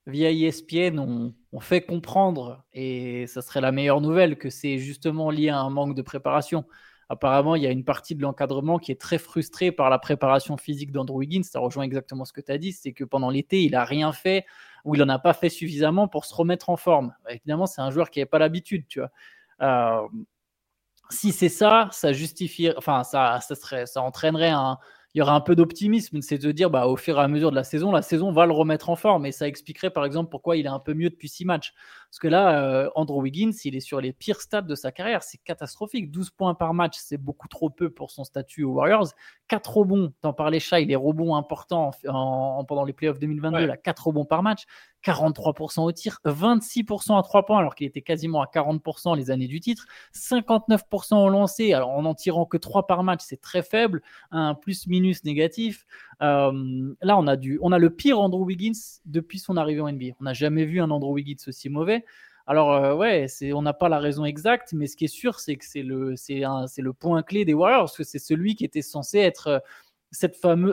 [SPEAKER 3] via ESPN ont fait comprendre, et ça serait la meilleure nouvelle, que c'est justement lié à un manque de préparation. Apparemment, il y a une partie de l'encadrement qui est très frustrée par la préparation physique d'Andrew Wiggins. Ça rejoint exactement ce que tu as dit, c'est que pendant l'été, il n'a rien fait ou il n'en a pas fait suffisamment pour se remettre en forme. Évidemment, c'est un joueur qui n'avait pas l'habitude, tu vois. Euh, si c'est ça, ça justifie, enfin, ça, ça entraînerait un, il y aurait un peu d'optimisme, c'est de dire bah, au fur et à mesure de la saison, la saison va le remettre en forme. Et ça expliquerait par exemple pourquoi il est un peu mieux depuis six matchs. Parce que là, euh, Andrew Wiggins, il est sur les pires stats de sa carrière. C'est catastrophique. 12 points par match, c'est beaucoup trop peu pour son statut aux Warriors. 4 rebonds, t'en parlais, Chat, il est rebonds importants en, pendant les playoffs 2022, là, 4 rebonds par match. 43% au tir, 26% à 3 points alors qu'il était quasiment à 40% les années du titre, 59% au lancé, alors en n'en tirant que 3 par match, c'est très faible, un plus-minus négatif. Euh, là, on a, du, on a le pire Andrew Wiggins depuis son arrivée en NBA. On n'a jamais vu un Andrew Wiggins aussi mauvais. Alors, euh, ouais, on n'a pas la raison exacte, mais ce qui est sûr, c'est que c'est le, point clé des Warriors, parce que c'est celui qui était censé être euh,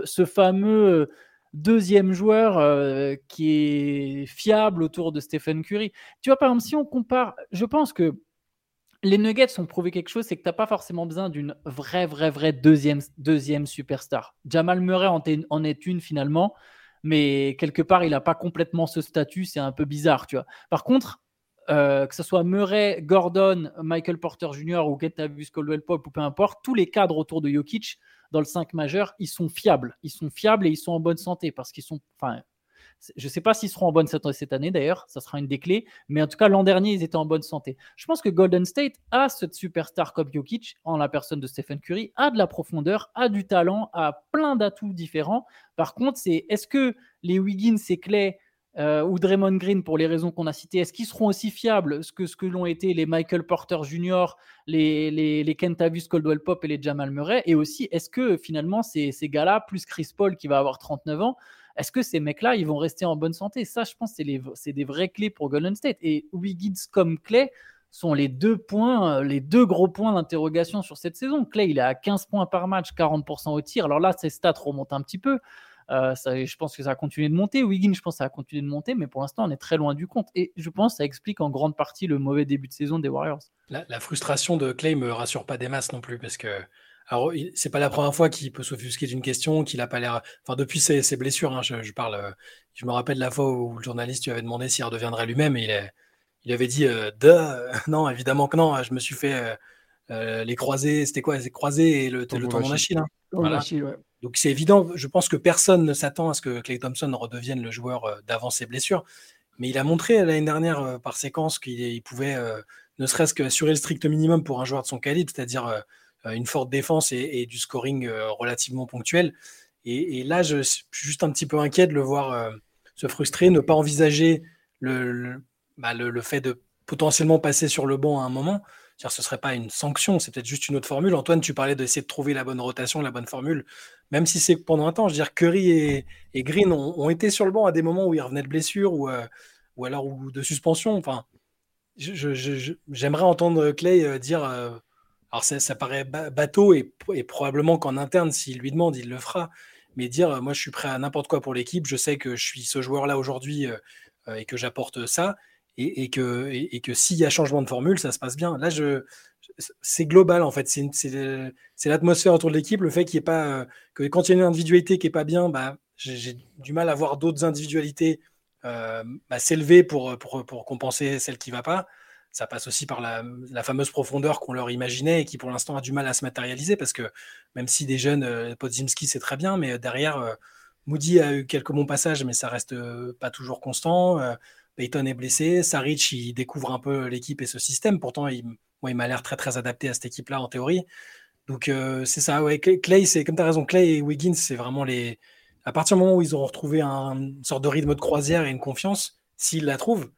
[SPEAKER 3] ce fameux deuxième joueur euh, qui est fiable autour de Stephen Curry. Tu vois, par exemple, si on compare, je pense que les Nuggets ont prouvé quelque chose, c'est que tu n'as pas forcément besoin d'une vraie, vraie, vraie deuxième, deuxième superstar. Jamal Murray en, est une finalement, mais quelque part, il n'a pas complètement ce statut, c'est un peu bizarre, tu vois. Par contre, euh, que ce soit Murray, Gordon, Michael Porter Jr. ou Getavius Caldwell Pop ou peu importe, tous les cadres autour de Jokic dans le 5 majeur, ils sont fiables. Ils sont fiables et ils sont en bonne santé parce qu'ils sont. Enfin, je ne sais pas s'ils seront en bonne santé cette année d'ailleurs, ça sera une des clés, mais en tout cas l'an dernier ils étaient en bonne santé. Je pense que Golden State a cette superstar comme Jokic en la personne de Stephen Curry, a de la profondeur, a du talent, a plein d'atouts différents. Par contre, c'est est-ce que les Wiggins et Clay euh, ou Draymond Green pour les raisons qu'on a citées, est-ce qu'ils seront aussi fiables que ce que l'ont été les Michael Porter Jr., les, les, les Kentavious Coldwell Pop et les Jamal Murray? Et aussi, est-ce que finalement ces, ces gars-là, plus Chris Paul qui va avoir 39 ans, est-ce que ces mecs-là, ils vont rester en bonne santé? Ça, je pense, c'est des vraies clés pour Golden State. Et Wiggins comme Clay sont les deux points, les deux gros points d'interrogation sur cette saison. Clay, il est à 15 points par match, 40% au tir. Alors là, ses stats remontent un petit peu. Euh, je pense que ça a continué de monter. Wiggins, je pense que ça a continué de monter, mais pour l'instant, on est très loin du compte. Et je pense que ça explique en grande partie le mauvais début de saison des Warriors.
[SPEAKER 2] La, frustration de Clay me rassure pas des masses non plus, parce que alors, c'est pas la première fois qu'il peut s'offusquer d'une question, qu'il a pas l'air. Enfin, depuis ses, blessures, hein, je, parle. Euh, je me rappelle la fois où le journaliste lui avait demandé s'il redeviendrait lui-même et il, il avait dit euh, non, évidemment que non, je me suis fait les croisés, c'était quoi Les croisés et le, le tendon d'Achille. Hein. Voilà. Ouais. Donc c'est évident, je pense que personne ne s'attend à ce que Clay Thompson redevienne le joueur euh, d'avant ses blessures. Mais il a montré l'année dernière euh, par séquence qu'il pouvait euh, ne serait-ce qu'assurer le strict minimum pour un joueur de son calibre, c'est-à-dire une forte défense et, du scoring relativement ponctuel. Et, là, je, suis juste un petit peu inquiet de le voir se frustrer, ne pas envisager bah, le, le, fait de potentiellement passer sur le banc à un moment. Ce ne serait pas une sanction, c'est peut-être juste une autre formule. Antoine, tu parlais d'essayer de trouver la bonne rotation, la bonne formule même si c'est pendant un temps, je veux dire, Curry et, Green ont, été sur le banc à des moments où ils revenaient de blessure ou, euh, ou alors ou de suspension. Enfin, j'aimerais entendre Clay euh, dire. Euh, alors ça, paraît bateau et, probablement qu'en interne, s'il lui demande, il le fera. Mais dire, moi, je suis prêt à n'importe quoi pour l'équipe. Je sais que je suis ce joueur-là aujourd'hui et que j'apporte ça. Et, que, et que s'il y a changement de formule, ça se passe bien. Là, c'est global en fait. C'est l'atmosphère autour de l'équipe, le fait qu'il n'y ait pas que quand il y a une individualité qui est pas bien, bah, j'ai du mal à voir d'autres individualités euh, bah, s'élever pour, compenser celle qui va pas. Ça passe aussi par la, la fameuse profondeur qu'on leur imaginait et qui pour l'instant a du mal à se matérialiser parce que même si des jeunes, euh, Podzimski c'est très bien, mais derrière euh, Moody a eu quelques bons passages, mais ça reste pas toujours constant. Peyton est blessé, Saric il découvre un peu l'équipe et ce système. Pourtant, il, il m'a l'air très très adapté à cette équipe-là en théorie. Donc euh, c'est ça, ouais. Clay, c'est comme tu as raison, Clay et Wiggins, c'est vraiment les. À partir du moment où ils auront retrouvé un, une sorte de rythme de croisière et une confiance, s'ils la trouvent,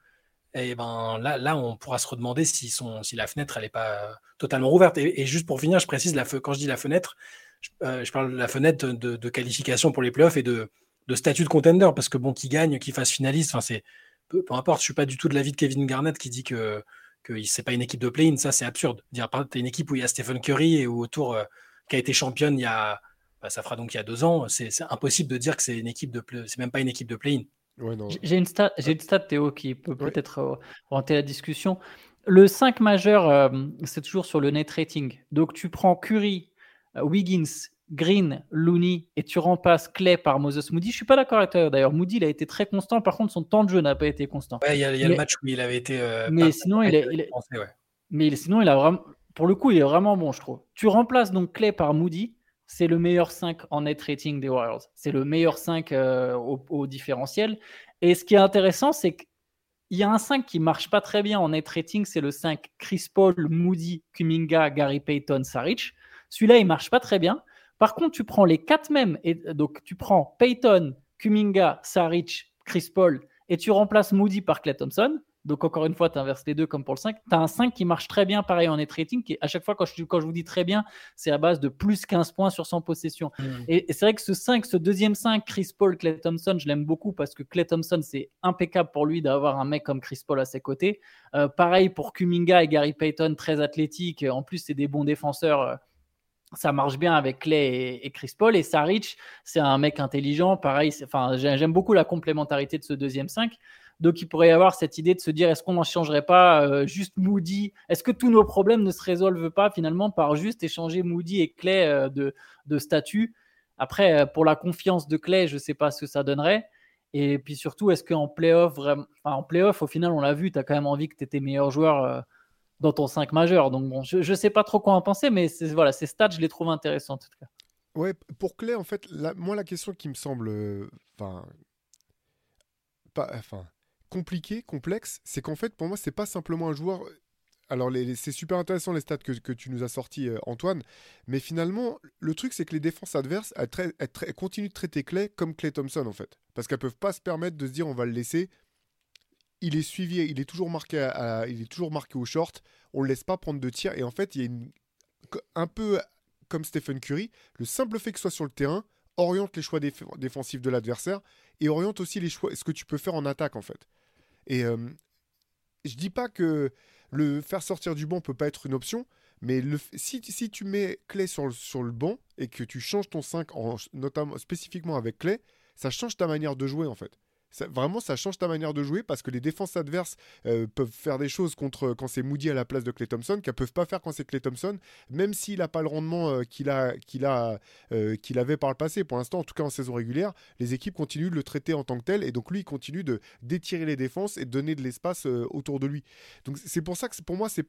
[SPEAKER 2] et eh ben là, là, on pourra se redemander si, la fenêtre n'est pas totalement ouverte. Et, juste pour finir, je précise, quand je dis la fenêtre, je, euh, parle de la fenêtre de, qualification pour les playoffs et de, de statut de contender, parce que bon, qui gagne, qui fasse finaliste, enfin c'est peu, peu, importe. Je suis pas du tout de l'avis de Kevin Garnett qui dit que que c'est pas une équipe de play-in, ça c'est absurde. Dire tu une équipe où il y a Stephen Curry et où autour euh, qui a été championne il y a bah, ça fera donc il y a deux ans, c'est impossible de dire que c'est une équipe de c'est même pas une équipe de play-in.
[SPEAKER 1] Ouais.
[SPEAKER 3] J'ai- une stat, j'ai une stat Théo qui peut
[SPEAKER 1] Ouais.
[SPEAKER 3] peut-être euh, orienter la discussion. Le 5 majeur, euh, c'est toujours sur le net rating. Donc tu prends Curry, euh, Wiggins, Green, Looney et tu remplaces Clay par Moses Moody. Je suis pas d'accord avec toi d'ailleurs. Moody il a été très constant. Par contre son temps de jeu n'a pas été constant.
[SPEAKER 2] Ouais, il y a, y a
[SPEAKER 3] Mais-
[SPEAKER 2] le match où il avait été. euh,
[SPEAKER 3] mais sinon, il
[SPEAKER 2] ouais.
[SPEAKER 3] Mais sinon il a vraiment, pour le coup il est vraiment bon je trouve. Tu remplaces donc Clay par Moody. C'est le meilleur 5 en net rating des Warriors. C'est le meilleur 5 euh, au, au différentiel. Et ce qui est intéressant, c'est qu'il y a un 5 qui marche pas très bien en net rating, c'est le 5 Chris Paul, Moody, Kuminga, Gary Payton, Saric. Celui-là, il marche pas très bien. Par contre, tu prends les quatre mêmes, et donc tu prends Payton, Kuminga, Saric, Chris Paul, et tu remplaces Moody par Clay Thompson. Donc encore une fois, tu inverses les deux comme pour le 5. Tu as un 5 qui marche très bien, pareil en net rating, qui à chaque fois quand je, quand je vous dis très bien, c'est à base de plus 15 points sur 100 possessions.
[SPEAKER 2] Mm.
[SPEAKER 3] Et, et c'est vrai que ce 5, ce deuxième 5, Chris Paul, Clay Thompson, je l'aime beaucoup parce que Clay Thompson, c'est impeccable pour lui d'avoir un mec comme Chris Paul à ses côtés. Euh, pareil pour Kuminga et Gary Payton, très athlétiques. En plus, c'est des bons défenseurs. Ça marche bien avec Clay et, Chris Paul. Et Saric, c'est un mec intelligent. Pareil, enfin, j'ai- j'aime beaucoup la complémentarité de ce deuxième 5. Donc, il pourrait y avoir cette idée de se dire est-ce qu'on n'en changerait pas euh, juste Moody? Est-ce que tous nos problèmes ne se résolvent pas finalement par juste échanger Moody et Clay euh, de, de statut? Après, euh, pour la confiance de Clay, je ne sais pas ce que ça donnerait. Et puis surtout, est-ce qu'en playoff, en au final, on l'a vu, tu as quand même envie que tu tes meilleurs joueurs euh, dans ton 5 majeur. Donc, bon, je ne sais pas trop quoi en penser, mais voilà, ces stats, je les trouve intéressants en tout cas.
[SPEAKER 1] Ouais, pour Clay, en fait, la- moi, la question qui me semble, euh, enfin, enfin, compliquée, complexe, c'est qu'en fait, pour moi, c'est pas simplement un joueur. Alors, les- les- c'est super intéressant les stats que, tu nous as sortis, euh, Antoine, mais finalement, le truc, c'est que les défenses adverses, elles, elles continuent de traiter Clay comme Clay Thompson, en fait, parce qu'elles peuvent pas se permettre de se dire, on va le laisser. Il est suivi, il est toujours marqué, il est toujours marqué au short. On le laisse pas prendre de tir, et en fait, il y a une, un peu comme Stephen Curry, le simple fait que soit sur le terrain oriente les choix déf- défensifs de l'adversaire et oriente aussi les choix, ce que tu peux faire en attaque en fait. Et euh, je dis pas que le faire sortir du banc peut pas être une option, mais si, tu mets Clay sur le, sur banc et que tu changes ton 5 en, notamment spécifiquement avec Clay, ça change ta manière de jouer en fait. Ça- vraiment, ça change ta manière de jouer parce que les défenses adverses euh, peuvent faire des choses contre quand c'est Moody à la place de Clay Thompson qu'elles peuvent pas faire quand c'est Clay Thompson, même s'il n'a pas le rendement euh, qu'il a, qu'il a, euh, qu'il avait par le passé. Pour l'instant, en tout cas en saison régulière, les équipes continuent de le traiter en tant que tel et donc lui, il continue de d'étirer les défenses et de donner de l'espace autour de lui. Donc c'est pour ça que pour moi, c'est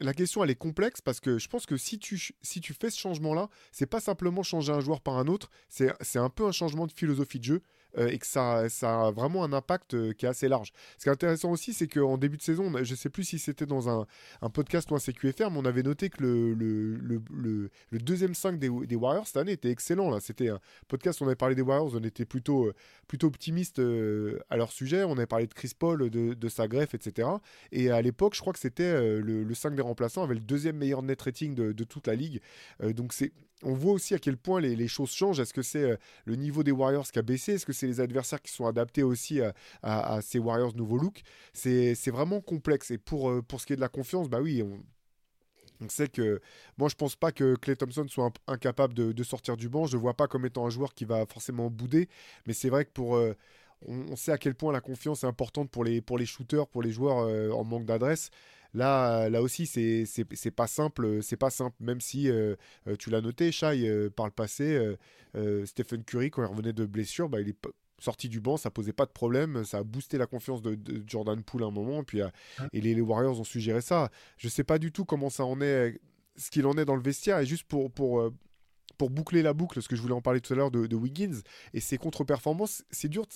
[SPEAKER 1] la question elle est complexe parce que je pense que si tu, si tu fais ce changement-là, c'est pas simplement changer un joueur par un autre, c'est un peu un changement de philosophie de jeu euh, et que ça, a vraiment un impact euh, qui est assez large. Ce qui est intéressant aussi, c'est qu'en début de saison, je sais plus si c'était dans un, podcast ou un CQFR, mais on avait noté que le, deuxième 5 des, Warriors cette année était excellent. C'était un podcast où on avait parlé des Warriors, on était plutôt, euh, plutôt optimiste à leur sujet. On avait parlé de Chris Paul, de, sa greffe, etc. Et à l'époque, je crois que c'était le, le 5 des remplaçants avait le deuxième meilleur net rating de, toute la ligue. Donc on voit aussi à quel point les, les choses changent. Est-ce que c'est le niveau des Warriors qui a baissé? Est-ce que c'est les adversaires qui sont adaptés aussi à, ces Warriors nouveau look C'est vraiment complexe. Et pour, euh, pour ce qui est de la confiance, bah oui, on, on sait que moi je pense pas que Clay Thompson soit incapable de, sortir du banc. Je vois pas comme étant un joueur qui va forcément bouder. Mais c'est vrai que pour euh, on, on sait à quel point la confiance est importante pour les, pour les shooters, pour les joueurs euh, en manque d'adresse. Là, là aussi, c'est pas simple. C'est pas simple, même si euh, euh, tu l'as noté, Shai, euh, par le passé, euh, euh, Stephen Curry, quand il revenait de blessure, bah, il est sorti du banc, ça posait pas de problème, ça a boosté la confiance de, de Jordan Poole à un moment, puis, euh, et les, les Warriors ont suggéré ça. Je sais pas du tout comment ça en est, ce qu'il en est dans le vestiaire, et juste pour, pour, euh, pour boucler la boucle, ce que je voulais en parler tout à l'heure de, Wiggins et ses contre-performances, c'est dur.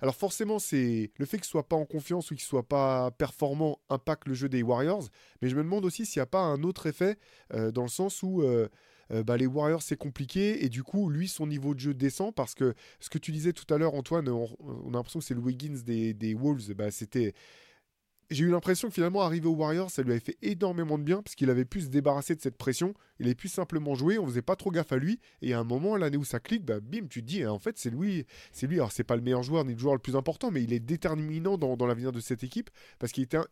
[SPEAKER 1] Alors forcément, c'est le fait qu'il soit pas en confiance ou qu'il soit pas performant impacte le jeu des Warriors, mais je me demande aussi s'il n'y a pas un autre effet euh, dans le sens où euh, euh, bah, les Warriors c'est compliqué et du coup lui son niveau de jeu descend parce que ce que tu disais tout à l'heure Antoine, on, a l'impression que c'est le Wiggins des, des Wolves, bah, c'était j'ai eu l'impression que finalement, arriver aux Warriors, ça lui avait fait énormément de bien parce qu'il avait pu se débarrasser de cette pression. Il avait pu simplement jouer, on faisait pas trop gaffe à lui. Et à un moment, l'année où ça clique, bah, bim, tu te dis, en fait, c'est lui. C'est lui. Alors, c'est pas le meilleur joueur ni le joueur le plus important, mais il est déterminant dans, l'avenir de cette équipe parce qu'il était un-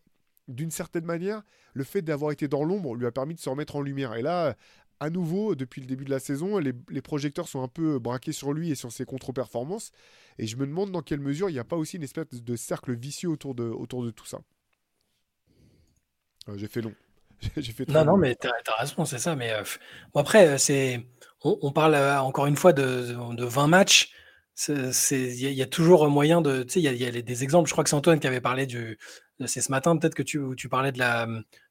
[SPEAKER 1] d'une certaine manière, le fait d'avoir été dans l'ombre lui a permis de se remettre en lumière. Et là, à nouveau, depuis le début de la saison, les, projecteurs sont un peu braqués sur lui et sur ses contre-performances. Et je me demande dans quelle mesure il n'y a pas aussi une espèce de cercle vicieux autour de tout ça. J'ai fait long. J'ai fait très
[SPEAKER 2] Non, non, mais t'as as raison, c'est ça. Mais euh, bon, après, euh, c'est, on, on parle euh, encore une fois de, de 20 matchs. Il y, a- il y a toujours moyen de, tu sais, il y a, y des exemples. Je crois que c'est Antoine qui avait parlé du, c'est ce matin peut-être que tu, où tu parlais de la,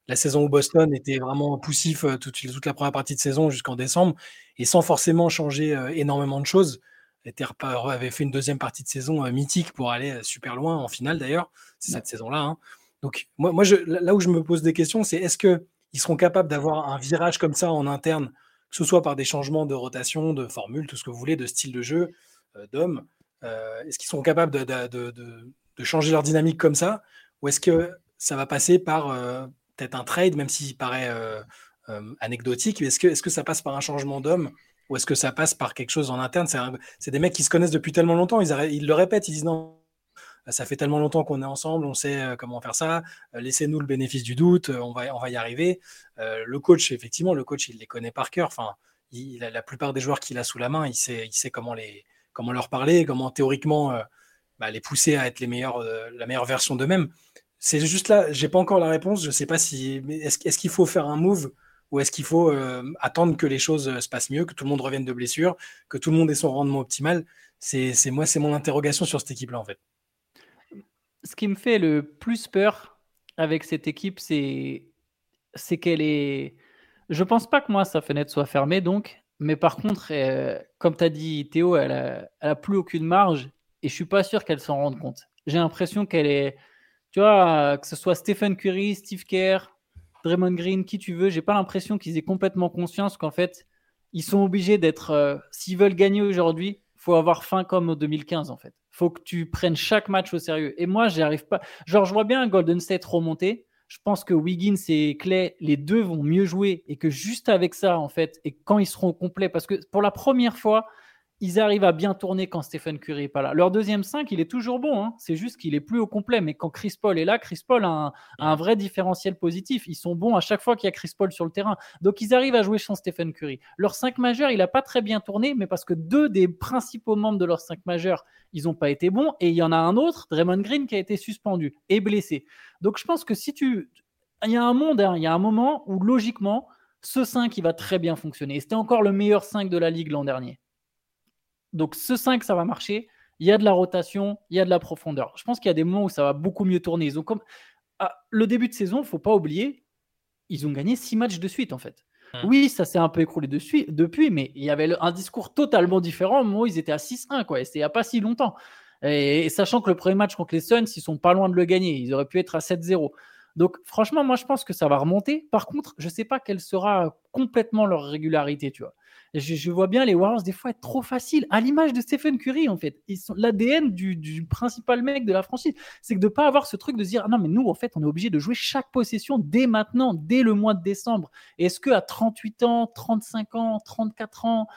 [SPEAKER 2] la saison où Boston était vraiment poussif toute, toute la première partie de saison jusqu'en décembre et sans forcément changer euh, énormément de choses. Repa- avait fait une deuxième partie de saison euh, mythique pour aller euh, super loin en finale d'ailleurs. C'est cette saison-là. hein. Donc moi, là où je me pose des questions, c'est est-ce que ils seront capables d'avoir un virage comme ça en interne, que ce soit par des changements de rotation, de formule, tout ce que vous voulez, de style de jeu, euh, d'hommes. euh, est-ce qu'ils seront capables de, changer leur dynamique comme ça Ou est-ce que ça va passer par euh, peut-être un trade, même s'il paraît anecdotique Est-ce que, ça passe par un changement d'homme ou est-ce que ça passe par quelque chose en interne? C'est des mecs qui se connaissent depuis tellement longtemps, ils, ils le répètent, ils disent non, ça fait tellement longtemps qu'on est ensemble, on sait comment faire ça, laissez-nous le bénéfice du doute, on va, on va y arriver. Le coach, effectivement, le coach, il les connaît par cœur. Enfin, la, plupart des joueurs qu'il a sous la main, il sait, il sait comment, les, comment leur parler, comment théoriquement bah, les pousser à être les meilleurs, la meilleure version d'eux-mêmes. C'est juste là, j'ai pas encore la réponse. Je sais pas si est-ce qu'il faut faire un move ou est-ce qu'il faut attendre que les choses se passent mieux, que tout le monde revienne de blessure, que tout le monde ait son rendement optimal? C'est- moi, c'est mon interrogation sur cette équipe-là en fait.
[SPEAKER 3] Ce qui me fait le plus peur avec cette équipe, c'est qu'elle est. Je pense pas que moi sa fenêtre soit fermée donc, mais par contre, euh, comme tu as dit Théo, elle a, plus aucune marge et je suis pas sûr qu'elle s'en rende compte. J'ai l'impression qu'elle est, tu vois, que ce soit Stephen Curry, Steve Kerr, Draymond Green, qui tu veux, j'ai pas l'impression qu'ils aient complètement conscience qu'en fait, ils sont obligés d'être. euh, S'ils veulent gagner aujourd'hui, faut avoir faim comme en 2015 en fait. Faut que tu prennes chaque match au sérieux. Et moi, j'y arrive pas. Genre, je vois bien Golden State remonter. Je pense que Wiggins et Clay, les deux vont mieux jouer et que juste avec ça, en fait, et quand ils seront complets, parce que pour la première fois, ils arrivent à bien tourner quand Stephen Curry est pas là. Leur deuxième 5, il est toujours bon. hein. C'est juste qu'il est plus au complet. Mais quand Chris Paul est là, Chris Paul a un, a un vrai différentiel positif. Ils sont bons à chaque fois qu'il y a Chris Paul sur le terrain. Donc ils arrivent à jouer sans Stephen Curry. Leur 5 majeur, il n'a pas très bien tourné, mais parce que deux des principaux membres de leur 5 majeur, ils n'ont pas été bons. Et il y en a un autre, Draymond Green, qui a été suspendu et blessé. Donc je pense que si tu... Il y a un monde, hein, il y a un moment où logiquement, ce 5, il va très bien fonctionner. Et C'était encore le meilleur 5 de la ligue l'an dernier. Donc ce 5, ça va marcher. Il y a de la rotation, il y a de la profondeur. Je pense qu'il y a des moments où ça va beaucoup mieux tourner. Ils ont comme... Ah, le début de saison, il ne faut pas oublier, ils ont gagné 6 matchs de suite en fait.
[SPEAKER 2] Mm.
[SPEAKER 3] Oui, ça s'est un peu écroulé de suite- depuis, mais il y avait un discours totalement différent au moment où ils étaient à 6-1, quoi. Et c'était il n'y a pas si longtemps. Et, et sachant que le premier match contre les Suns, ils sont pas loin de le gagner. Ils auraient pu être à 7-0. Donc, franchement, moi, je pense que ça va remonter. Par contre, je ne sais pas quelle sera complètement leur régularité, tu vois. Je, je vois bien les Warriors des fois être trop faciles, à l'image de Stephen Curry, en fait. Ils sont l'ADN du, du principal mec de la franchise. C'est que de ne pas avoir ce truc de dire, ah non, mais nous, en fait, on est obligé de jouer chaque possession dès maintenant, dès le mois de décembre. Est-ce qu'à 38 ans, 35 ans, 34 ans,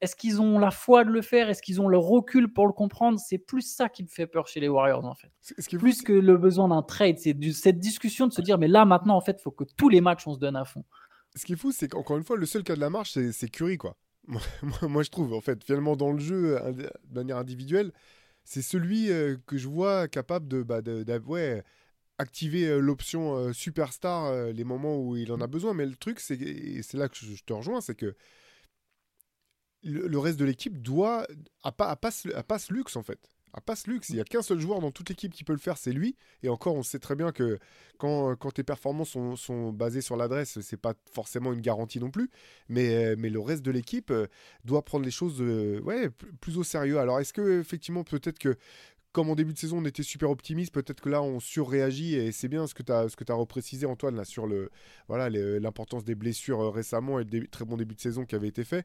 [SPEAKER 3] est-ce qu'ils ont la foi de le faire? Est-ce qu'ils ont le recul pour le comprendre? C'est plus ça qui me fait peur chez les Warriors, en fait.
[SPEAKER 1] Ce qui
[SPEAKER 3] Plus que le besoin d'un trade, c'est cette discussion de se dire, mais là, maintenant, en fait, il faut que tous les matchs, on se donne à fond.
[SPEAKER 1] ce qui est fou, c'est qu'encore une fois, le seul cas de la marche, c'est Curry, quoi. Moi, je trouve, en fait, finalement, dans le jeu, de manière individuelle, c'est celui euh, que je vois capable de, bah, de- activer euh, l'option euh, superstar les moments où il en a besoin. Mais le truc, c'est et c'est là que je, te rejoins, c'est que le, reste de l'équipe doit a pas, a pas ce luxe, en fait. Pas ce luxe. Il n'y a qu'un seul joueur dans toute l'équipe qui peut le faire, c'est lui. Et encore, on sait très bien que quand, tes performances sont, basées sur l'adresse, c'est pas forcément une garantie non plus. Mais, euh, le reste de l'équipe euh, doit prendre les choses euh, plus au sérieux. Alors, est-ce que effectivement, peut-être que comme en début de saison, on était super optimiste, peut-être que là, on surréagit. Et c'est bien ce que tu as, reprécisé, Antoine, sur l'importance des blessures récemment et le très bon début de saison qui avait été fait.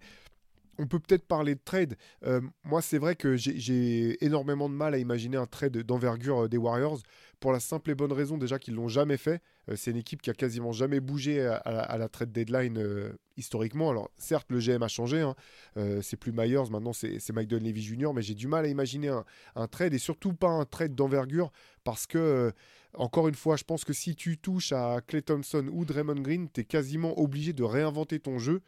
[SPEAKER 1] On peut peut-être parler de trade. Euh, moi, c'est vrai que j'ai- énormément de mal à imaginer un trade d'envergure euh, des Warriors pour la simple et bonne raison déjà qu'ils l'ont jamais fait. Euh, c'est une équipe qui a quasiment jamais bougé à, la- trade deadline historiquement. Alors certes, le GM a changé. hein. C'est plus Myers, maintenant c'est Mike Dunleavy Jr. Mais j'ai du mal à imaginer un, trade et surtout pas un trade d'envergure parce que encore une fois, je pense que si tu touches à Clay Thompson ou Draymond Green, tu es quasiment obligé de réinventer ton jeu.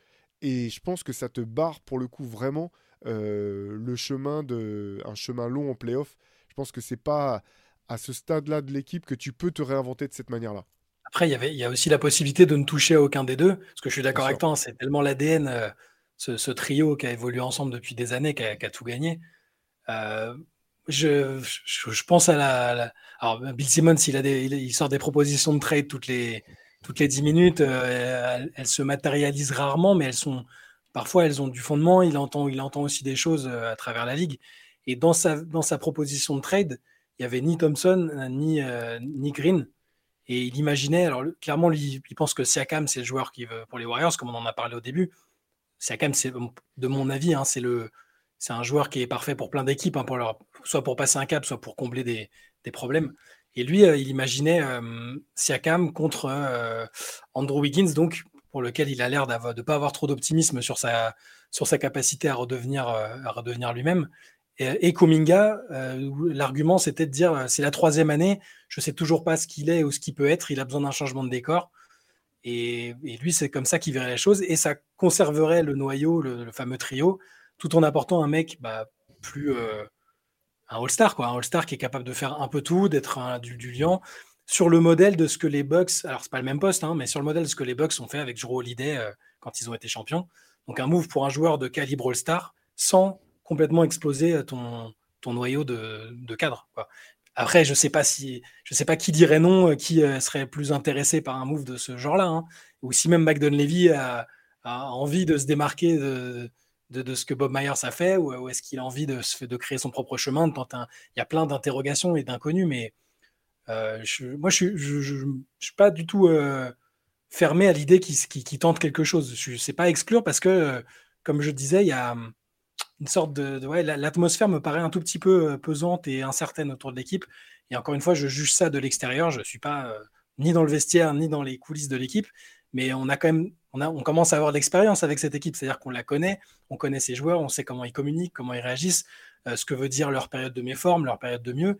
[SPEAKER 1] Et je pense que ça te barre pour le coup vraiment euh, le chemin de un chemin long en playoff. Je pense que c'est pas à ce stade-là de l'équipe que tu peux te réinventer de cette manière-là.
[SPEAKER 2] Après, il y, avait, il y a aussi la possibilité de ne toucher à aucun des deux. Parce que je suis d'accord avec toi, hein, c'est tellement l'ADN, euh, ce, ce trio qui a évolué ensemble depuis des années, qui a, qui a tout gagné. Euh, je, je, je pense à la, la- Alors, Bill Simmons, il, a des, il, il sort des propositions de trade toutes les, toutes les 10 minutes. euh, elles, se matérialisent rarement, mais elles sont. Parfois, elles ont du fondement. Il entend, il entend aussi des choses euh, à travers la ligue. Et dans sa, dans sa proposition de trade, il n'y avait ni Thompson, euh, ni, ni Green. Et il imaginait, alors clairement, il pense que Siakam, c'est le joueur qui veut pour les Warriors, comme on en a parlé au début. Siakam, de mon avis, hein, c'est le, c'est un joueur qui est parfait pour plein d'équipes, hein, soit pour passer un cap, soit pour combler des, des problèmes. Et lui, euh, il imaginait euh, Siakam contre euh, Andrew Wiggins, donc pour lequel il a l'air de ne pas avoir trop d'optimisme sur sa, sur sa capacité à redevenir, à redevenir lui-même. Et, et Kuminga, où l'argument c'était de dire c'est la troisième année, je sais toujours pas ce qu'il est ou ce qu'il peut être, il a besoin d'un changement de décor. Et, lui, c'est comme ça qu'il verrait les choses. Et ça conserverait le noyau, le, fameux trio, tout en apportant un mec bah, plus. Un All-Star, quoi. Un All-Star qui est capable de faire un peu tout, d'être un- du, du lion, sur le modèle de ce que les Bucks. Alors, c'est pas le même poste, hein, mais sur le modèle de ce que les Bucks ont fait avec Drew Holiday euh, quand ils ont été champions. Donc, un move pour un joueur de calibre All-Star sans complètement exploser euh, ton, ton noyau de, de cadre. Après, je sais si, sais pas qui dirait non, euh, qui serait plus intéressé par un move de ce genre-là, hein. ou si même Magdon Levy a, a envie de se démarquer de, de, ce que Bob Myers a fait, ou, est-ce qu'il a envie de, de créer son propre chemin de Il y a plein d'interrogations et d'inconnus, mais euh, moi, je je suis pas du tout euh, fermé à l'idée qu'il tente quelque chose. Je sais pas exclure parce que, euh, comme je disais, il y a hum, une sorte de, l'atmosphère me paraît un tout petit peu pesante et incertaine autour de l'équipe. Et encore une fois, je juge ça de l'extérieur. Je suis pas ni dans le vestiaire ni dans les coulisses de l'équipe, mais on a quand même, on a, on commence à avoir de l'expérience avec cette équipe. C'est-à-dire qu'on la connaît, on connaît ses joueurs, on sait comment ils communiquent, comment ils réagissent, euh, ce que veut dire leur période de méforme, leur période de mieux.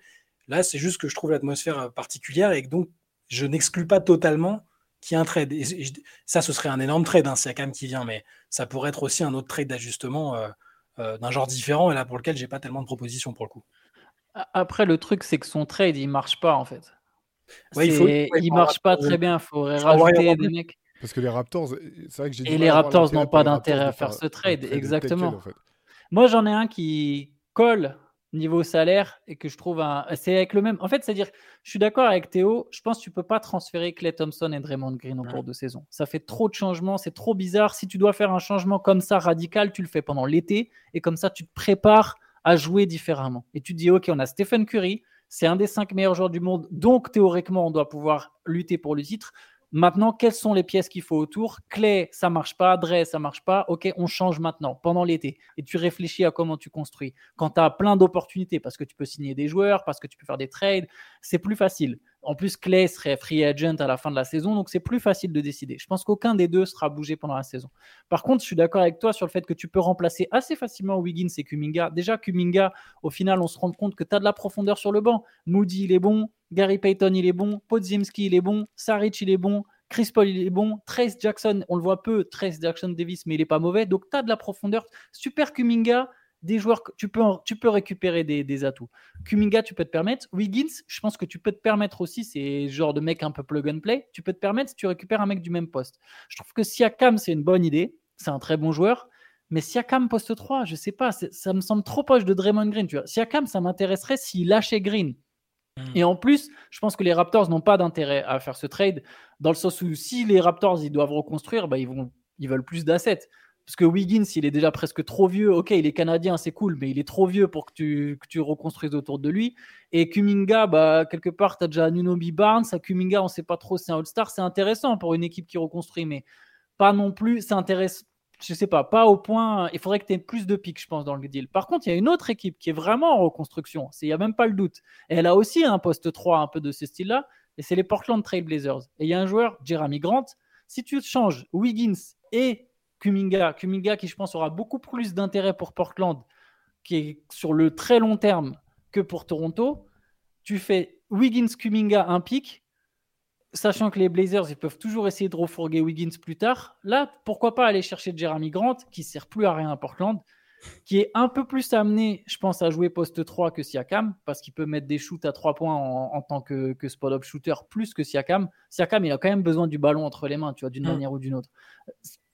[SPEAKER 2] Là, c'est juste que je trouve l'atmosphère euh, particulière et que donc je n'exclus pas totalement qu'il y ait un trade. Et, ça, ce serait un énorme trade, hein, Siakam qui vient, mais ça pourrait être aussi un autre trade d'ajustement euh, euh, d'un genre différent et là pour lequel j'ai pas tellement de propositions pour le coup.
[SPEAKER 3] Après, le truc, c'est que son trade, il marche pas en fait.
[SPEAKER 2] Ouais, il faut- ouais,
[SPEAKER 3] il marche pas très bien. Il faudrait rajouter des mecs.
[SPEAKER 1] Parce que les Raptors, c'est vrai que j'ai
[SPEAKER 3] Et les Raptors n'ont pas d'intérêt à faire ce trade, exactement.
[SPEAKER 1] en fait.
[SPEAKER 3] Moi, j'en ai un qui colle niveau salaire et que je trouve un. C'est avec le même. En fait, c'est-à-dire, je suis d'accord avec Théo. Je pense que tu peux pas transférer Clay Thompson et Draymond Green en
[SPEAKER 2] Ouais.
[SPEAKER 3] cours de saison. Ça fait trop de changements, c'est trop bizarre. Si tu dois faire un changement comme ça radical, tu le fais pendant l'été et comme ça, tu te prépares à jouer différemment. Et tu te dis, ok, on a Stephen Curry, c'est un des cinq meilleurs joueurs du monde, donc théoriquement, on doit pouvoir lutter pour le titre. Maintenant, quelles sont les pièces qu'il faut autour? Clay, ça marche pas. Dre, ça marche pas. Ok, on change maintenant, pendant l'été. Et tu réfléchis à comment tu construis. Quand tu as plein d'opportunités, parce que tu peux signer des joueurs, parce que tu peux faire des trades, c'est plus facile. En plus, Clay serait free agent à la fin de la saison, donc c'est plus facile de décider. Je pense qu'aucun des deux sera bougé pendant la saison. Par contre, je suis d'accord avec toi sur le fait que tu peux remplacer assez facilement Wiggins et Kuminga. Déjà, Kuminga, au final, on se rend compte que tu as de la profondeur sur le banc. Moody, il est bon. Gary Payton, il est bon. Podzimski, il est bon. Saric, il est bon. Chris Paul, il est bon. Trace Jackson, on le voit peu. Trace Jackson Davis, mais il est pas mauvais. Donc, tu as de la profondeur. Super Kuminga, des joueurs que tu peux, tu peux récupérer des, des atouts. Kuminga, tu peux te permettre. Wiggins, je pense que tu peux te permettre aussi, c'est genre de mec un peu plug and play. Tu peux te permettre si tu récupères un mec du même poste. Je trouve que Siakam, c'est une bonne idée. C'est un très bon joueur. Mais Siakam poste 3, je sais pas, ça me semble trop proche de Draymond Green. Tu vois. Siakam, ça m'intéresserait s'il lâchait Green. Et en plus, je pense que les Raptors n'ont pas d'intérêt à faire ce trade, dans le sens où si les Raptors ils doivent reconstruire, bah, ils, vont, ils veulent plus d'assets. Parce que Wiggins, il est déjà presque trop vieux. Ok, il est canadien, c'est cool, mais il est trop vieux pour que tu, que tu reconstruises autour de lui. Et Kuminga, bah, quelque part, tu as déjà Nunobi Barnes. À Kuminga, on ne sait pas trop, c'est un All-Star. C'est intéressant pour une équipe qui reconstruit, mais pas non plus. C'est intéressant. Je sais pas, pas au point. Il faudrait que tu aies plus de pics, je pense, dans le deal. Par contre, il y a une autre équipe qui est vraiment en reconstruction. Il n'y a même pas le doute. Et elle a aussi un poste 3 un peu de ce style-là. Et c'est les Portland Trail Blazers. Et il y a un joueur, Jeremy Grant. Si tu changes Wiggins et Kuminga, Kuminga qui, je pense, aura beaucoup plus d'intérêt pour Portland, qui est sur le très long terme que pour Toronto, tu fais Wiggins, Kuminga, un pic. sachant que les Blazers, ils peuvent toujours essayer de refourguer Wiggins plus tard. Là, pourquoi pas aller chercher Jeremy Grant, qui sert plus à rien à Portland, qui est un peu plus amené, je pense, à jouer poste 3 que Siakam, parce qu'il peut mettre des shoots à 3 points en, en tant que, que spot-up shooter plus que Siakam. Siakam, il a quand même besoin du ballon entre les mains, tu vois, d'une
[SPEAKER 2] Mm.
[SPEAKER 3] manière ou d'une autre.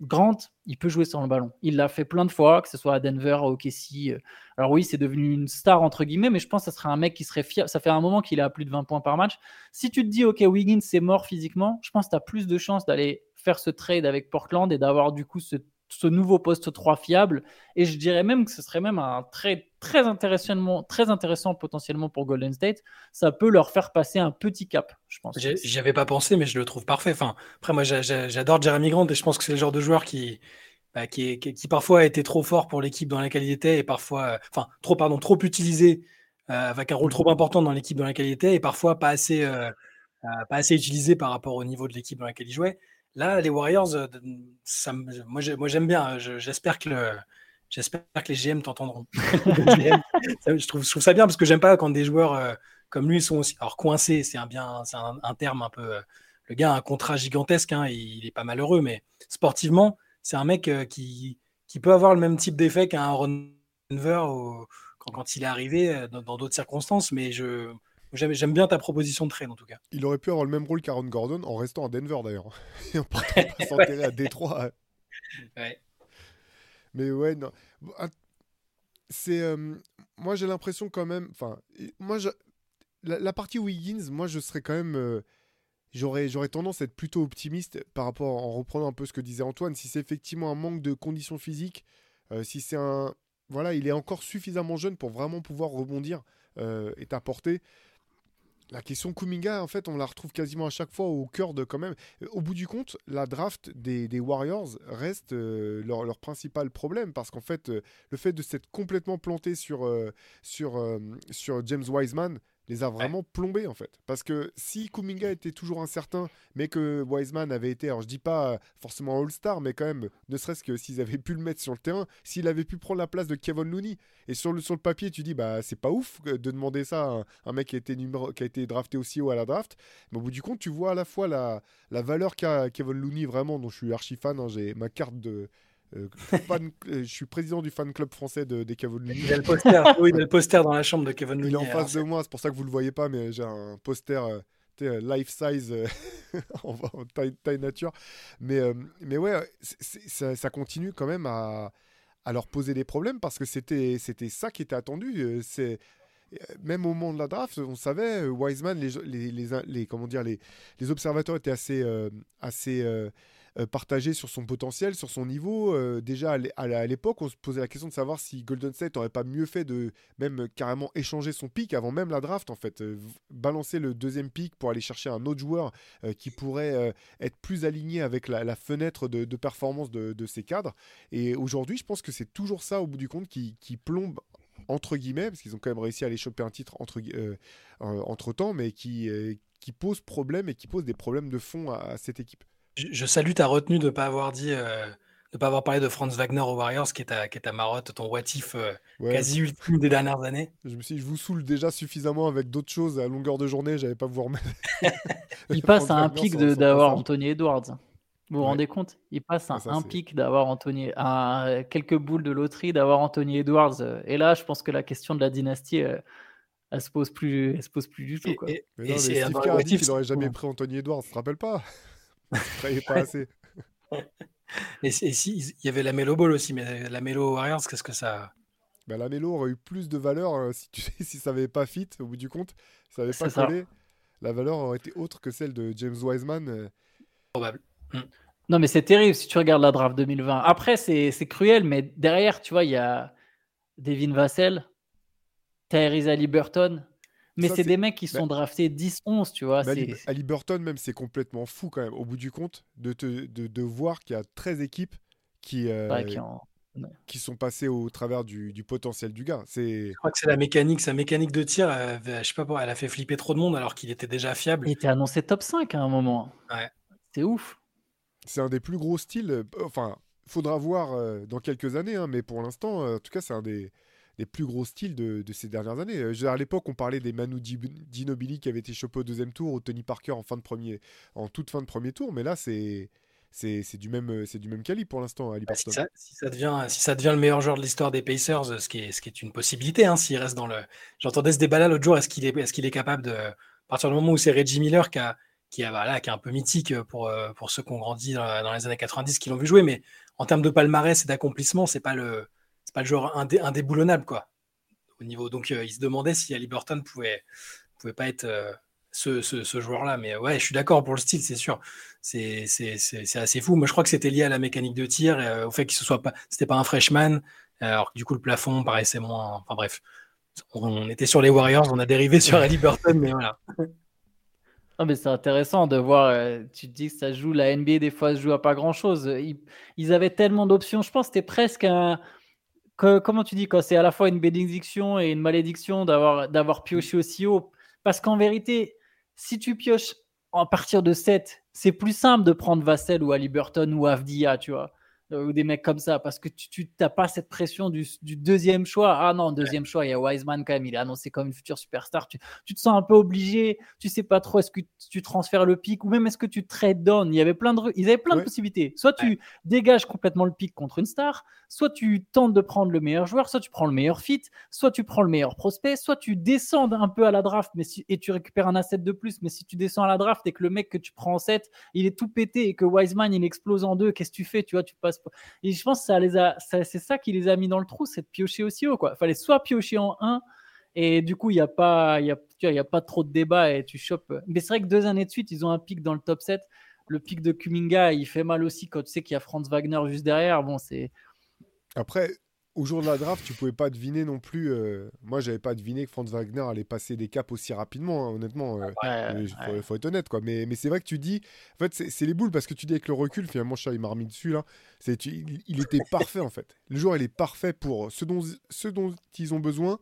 [SPEAKER 3] Grant, il peut jouer sans le ballon. Il l'a fait plein de fois, que ce soit à Denver, à OKC. euh. Alors oui, c'est devenu une star, entre guillemets, mais je pense que ça serait un mec qui serait fiable. Ça fait un moment qu'il a plus de 20 points par match. Si tu te dis, OK, Wiggins, c'est mort physiquement, je pense que tu as plus de chances d'aller faire ce trade avec Portland et d'avoir du coup ce, ce nouveau poste 3 fiable. Et je dirais même que ce serait même un très intéressant, très intéressant potentiellement pour Golden State. Ça peut leur faire passer un petit cap, je pense.
[SPEAKER 2] J'y avais pas pensé, mais je le trouve parfait. Enfin, après, moi, j'a- j'a- j'adore Jeremy Grant et je pense que c'est le genre de joueur qui, bah, qui, parfois a été trop fort pour l'équipe dans laquelle il était et parfois, euh, enfin, trop, pardon, trop utilisé euh, avec un rôle trop important dans l'équipe dans laquelle il était et parfois pas assez, euh, pas assez utilisé par rapport au niveau de l'équipe dans laquelle il jouait. Là, les Warriors, euh, ça moi, j'ai- moi, j'aime bien. Je- J'espère que le, J'espère que les GM t'entendront. Je, trouve, je trouve ça bien parce que j'aime pas quand des joueurs euh, comme lui sont aussi. Alors, coincés, c'est un, bien, c'est un, un terme un peu. euh, le gars a un contrat gigantesque, hein, il, il est pas malheureux, mais sportivement, c'est un mec euh, qui, qui peut avoir le même type d'effet qu'un Aaron Denver quand, quand il est arrivé dans dans d'autres circonstances. Mais je, j'aime, bien ta proposition de trade en tout cas.
[SPEAKER 1] Il aurait pu avoir le même rôle qu'Aaron Gordon en restant à Denver d'ailleurs. Et en partant pas s'enterrer à Détroit.
[SPEAKER 2] Ouais.
[SPEAKER 1] Mais ouais, non. Att- C'est. euh, moi, j'ai l'impression quand même. Enfin, moi, je- la, la partie Wiggins, moi, je serais quand même. euh, J'aurais, j'aurais tendance à être plutôt optimiste par rapport, en reprenant un peu ce que disait Antoine, si c'est effectivement un manque de conditions physiques, euh, si c'est un... Voilà, il est encore suffisamment jeune pour vraiment pouvoir rebondir euh, et t'apporter. La question Kuminga, en fait, on la retrouve quasiment à chaque fois au cœur de quand même. Euh, Au bout du compte, la draft des, Warriors reste euh, leur, principal problème parce qu'en fait, euh, le fait de s'être complètement planté sur, sur, sur James Wiseman les a vraiment plombés en fait. Parce que si Kuminga était toujours incertain, mais que Wiseman avait été, alors je dis pas euh, forcément All-Star, mais quand même, ne serait-ce que s'ils avaient pu le mettre sur le terrain, s'il avait pu prendre la place de Kevin Looney, et sur le, sur le papier, tu dis, bah c'est pas ouf de demander ça à un, un mec qui a, été numéro, qui a été drafté aussi haut à la draft, mais au bout du compte, tu vois à la fois la, la valeur qu'a Kevin Looney vraiment, dont je suis archi fan, hein, j'ai ma carte de. Euh, fan- euh, je suis président du fan club français de, des Kevin Looney.
[SPEAKER 2] Il a le poster, oui, il a le poster dans la chambre de Kevin Looney.
[SPEAKER 1] Il est en face de moi, c'est pour ça que vous le voyez pas, mais j'ai un poster euh, life size en, taille, taille nature. Mais, euh, mais ouais, ça, ça continue quand même à, à leur poser des problèmes parce que c'était c'était ça qui était attendu. C'est même au moment de la draft, on savait Wiseman, les, les, les, les- comment dire, les, les observateurs étaient assez euh, assez euh, euh, partagés sur son potentiel, sur son niveau. Euh, déjà à l'époque, on se posait la question de savoir si Golden State aurait pas mieux fait de même carrément échanger son pic avant même la draft en fait, Euh, balancer le deuxième pic pour aller chercher un autre joueur qui pourrait être plus aligné avec la, fenêtre de, performance de, ces cadres. Et aujourd'hui, je pense que c'est toujours ça au bout du compte qui, plombe entre guillemets, parce qu'ils ont quand même réussi à aller choper un titre entre, entre temps, mais qui, pose problème et qui pose des problèmes de fond à cette équipe.
[SPEAKER 2] Je, je salue ta retenue de ne pas avoir dit, euh, de pas avoir parlé de Franz Wagner aux Warriors, qui est ta, qui est ta marotte, ton what if euh,
[SPEAKER 1] Ouais,
[SPEAKER 2] quasi ultime des dernières années.
[SPEAKER 1] je me suis dit, je vous saoule déjà suffisamment avec d'autres choses à longueur de journée, j'avais pas vous remettre.
[SPEAKER 3] Il passe à un
[SPEAKER 1] Wagner
[SPEAKER 3] pic d'avoir. Anthony Edwards. Vous vous
[SPEAKER 1] Ouais.
[SPEAKER 3] rendez compte? Il passe à
[SPEAKER 1] Ah, ça,
[SPEAKER 3] un pic d'avoir Anthony, à quelques boules de loterie d'avoir Anthony Edwards. euh, Et là, je pense que la question de la dynastie, euh, elle se pose plus, elle se pose plus du tout.
[SPEAKER 2] Et,
[SPEAKER 3] Quoi.
[SPEAKER 2] et-
[SPEAKER 1] Mais
[SPEAKER 2] et
[SPEAKER 1] non, mais
[SPEAKER 2] c'est
[SPEAKER 1] Steve dit
[SPEAKER 2] if,
[SPEAKER 1] qu'il aurait
[SPEAKER 2] c'est-
[SPEAKER 1] jamais pris Anthony Edwards, tu te rappelles pas? travaillez pas assez.
[SPEAKER 2] Et, si- et si, il y avait la Melo Ball aussi, mais la Melo Warriors, qu'est-ce que ça.
[SPEAKER 1] Bah, la Melo aurait eu plus de valeur euh, si, tu si ça n'avait pas fit, au bout du compte, si ça n'avait pas
[SPEAKER 3] ça.
[SPEAKER 1] collé. La valeur aurait été autre que celle de James Wiseman. euh.
[SPEAKER 2] Probable.
[SPEAKER 3] Non, mais c'est terrible si tu regardes la draft 2020. Après, c'est cruel, mais derrière, tu vois, il y a Devin Vassell, Tyrese Haliburton. Mais c'est des mecs qui
[SPEAKER 1] bah-
[SPEAKER 3] sont draftés 10-11, tu vois. Ah,
[SPEAKER 1] Ali Burton, même, c'est complètement fou quand même, au bout du compte, de, te- de, de voir qu'il y a 13 équipes qui, euh,
[SPEAKER 3] ouais, qui en-
[SPEAKER 1] qui sont passées au travers du, du potentiel du gars.
[SPEAKER 2] Je crois que c'est la mécanique, sa mécanique de tir, elle, je sais pas pourquoi, elle a fait flipper trop de monde alors qu'il était déjà fiable.
[SPEAKER 3] Il était annoncé top 5 à un moment.
[SPEAKER 2] Ouais.
[SPEAKER 3] C'est ouf.
[SPEAKER 1] c'est un des plus gros styles. euh, Enfin, faudra voir euh, dans quelques années, hein, mais pour l'instant, euh, en tout cas, c'est un des, des plus gros styles de, de ces dernières années. Euh, à l'époque, on parlait des Manu Ginobili qui avaient été chopés au deuxième tour, ou Tony Parker en fin de premier, en toute fin de premier tour, mais là, c'est c'est du même c'est du même calibre pour l'instant, Ali
[SPEAKER 2] Bah, si, ça, si ça devient, si ça devient le meilleur joueur de l'histoire des Pacers, euh, ce qui est, ce qui est une possibilité, hein, s'il reste dans le. J'entendais ce débat-là l'autre jour, est-ce qu'il est, est, qu'il est capable de. À partir du moment où c'est Reggie Miller qui, a, qui, a, voilà, qui est un peu mythique pour, euh, pour ceux qui ont grandi dans, dans les années 90, qui l'ont vu jouer, mais en termes de palmarès et d'accomplissement, c'est pas le c'est pas le joueur indé, indéboulonnable, quoi. Au niveau. Donc, euh, il se demandait si Ali Burton pouvait, pouvait pas être. euh, ce, ce, ce joueur-là. Mais ouais, je suis d'accord pour le style, c'est sûr. C'est assez fou. Moi, je crois que c'était lié à la mécanique de tir, euh, au fait qu'il ne soit pas, c'était pas un freshman, alors que du coup le plafond paraissait moins. Enfin bref, on, était sur les Warriors, on a dérivé sur Ali Burton, mais voilà.
[SPEAKER 3] Non, mais c'est intéressant de voir. tu te dis que ça joue la NBA, des fois, ça joue à pas grand chose. Ils, ils avaient tellement d'options. Je pense que c'était presque un. Que- comment tu dis quand c'est à la fois une bénédiction et une malédiction d'avoir d'avoir pioché aussi haut. Parce qu'en vérité, si tu pioches à partir de 7, c'est plus simple de prendre Vassell ou Ali Burton ou Avdia, tu vois, ou des mecs comme ça, parce que tu n'as pas cette pression du, du deuxième choix. Ah non, deuxième choix, il y a Wiseman quand même, il est annoncé comme une future superstar. Tu, tu te sens un peu obligé, tu sais pas trop est-ce que tu transfères le pic ou même est-ce que tu trade down? Il y avait plein de, ils avaient plein de possibilités. Soit tu dégages complètement le pic contre une star, soit tu tentes de prendre le meilleur joueur, soit tu prends le meilleur fit, soit tu prends le meilleur prospect, soit tu descends un peu à la draft mais si, et tu récupères un asset de plus. Mais si tu descends à la draft et que le mec que tu prends en 7, il est tout pété et que Wiseman il explose en deux, qu'est-ce que tu fais? Tu vois, tu passes. Et je pense que c'est ça qui les a mis dans le trou, c'est de piocher aussi haut. Quoi. Fallait soit piocher en 1 et du coup il n'y a pas, a, a pas trop de débat et tu chopes. Mais c'est vrai que deux années de suite, ils ont un pic dans le top 7. Le pic de Kuminga, il fait mal aussi quand tu sais qu'il y a Franz Wagner juste derrière. Bon, c'est
[SPEAKER 1] Après, au jour de la draft, tu pouvais pas deviner non plus. euh, Moi, j'avais pas deviné que Franz Wagner allait passer des caps aussi rapidement, hein, honnêtement. euh,
[SPEAKER 3] ouais,
[SPEAKER 1] faut, être honnête, quoi. Mais, mais c'est vrai que tu dis. En fait, c'est les boules parce que tu dis avec le recul, finalement, chat, il m'a remis dessus, là. Tu- il, il était parfait, en fait. Le joueur, il est parfait pour ce dont, ce dont ils ont besoin,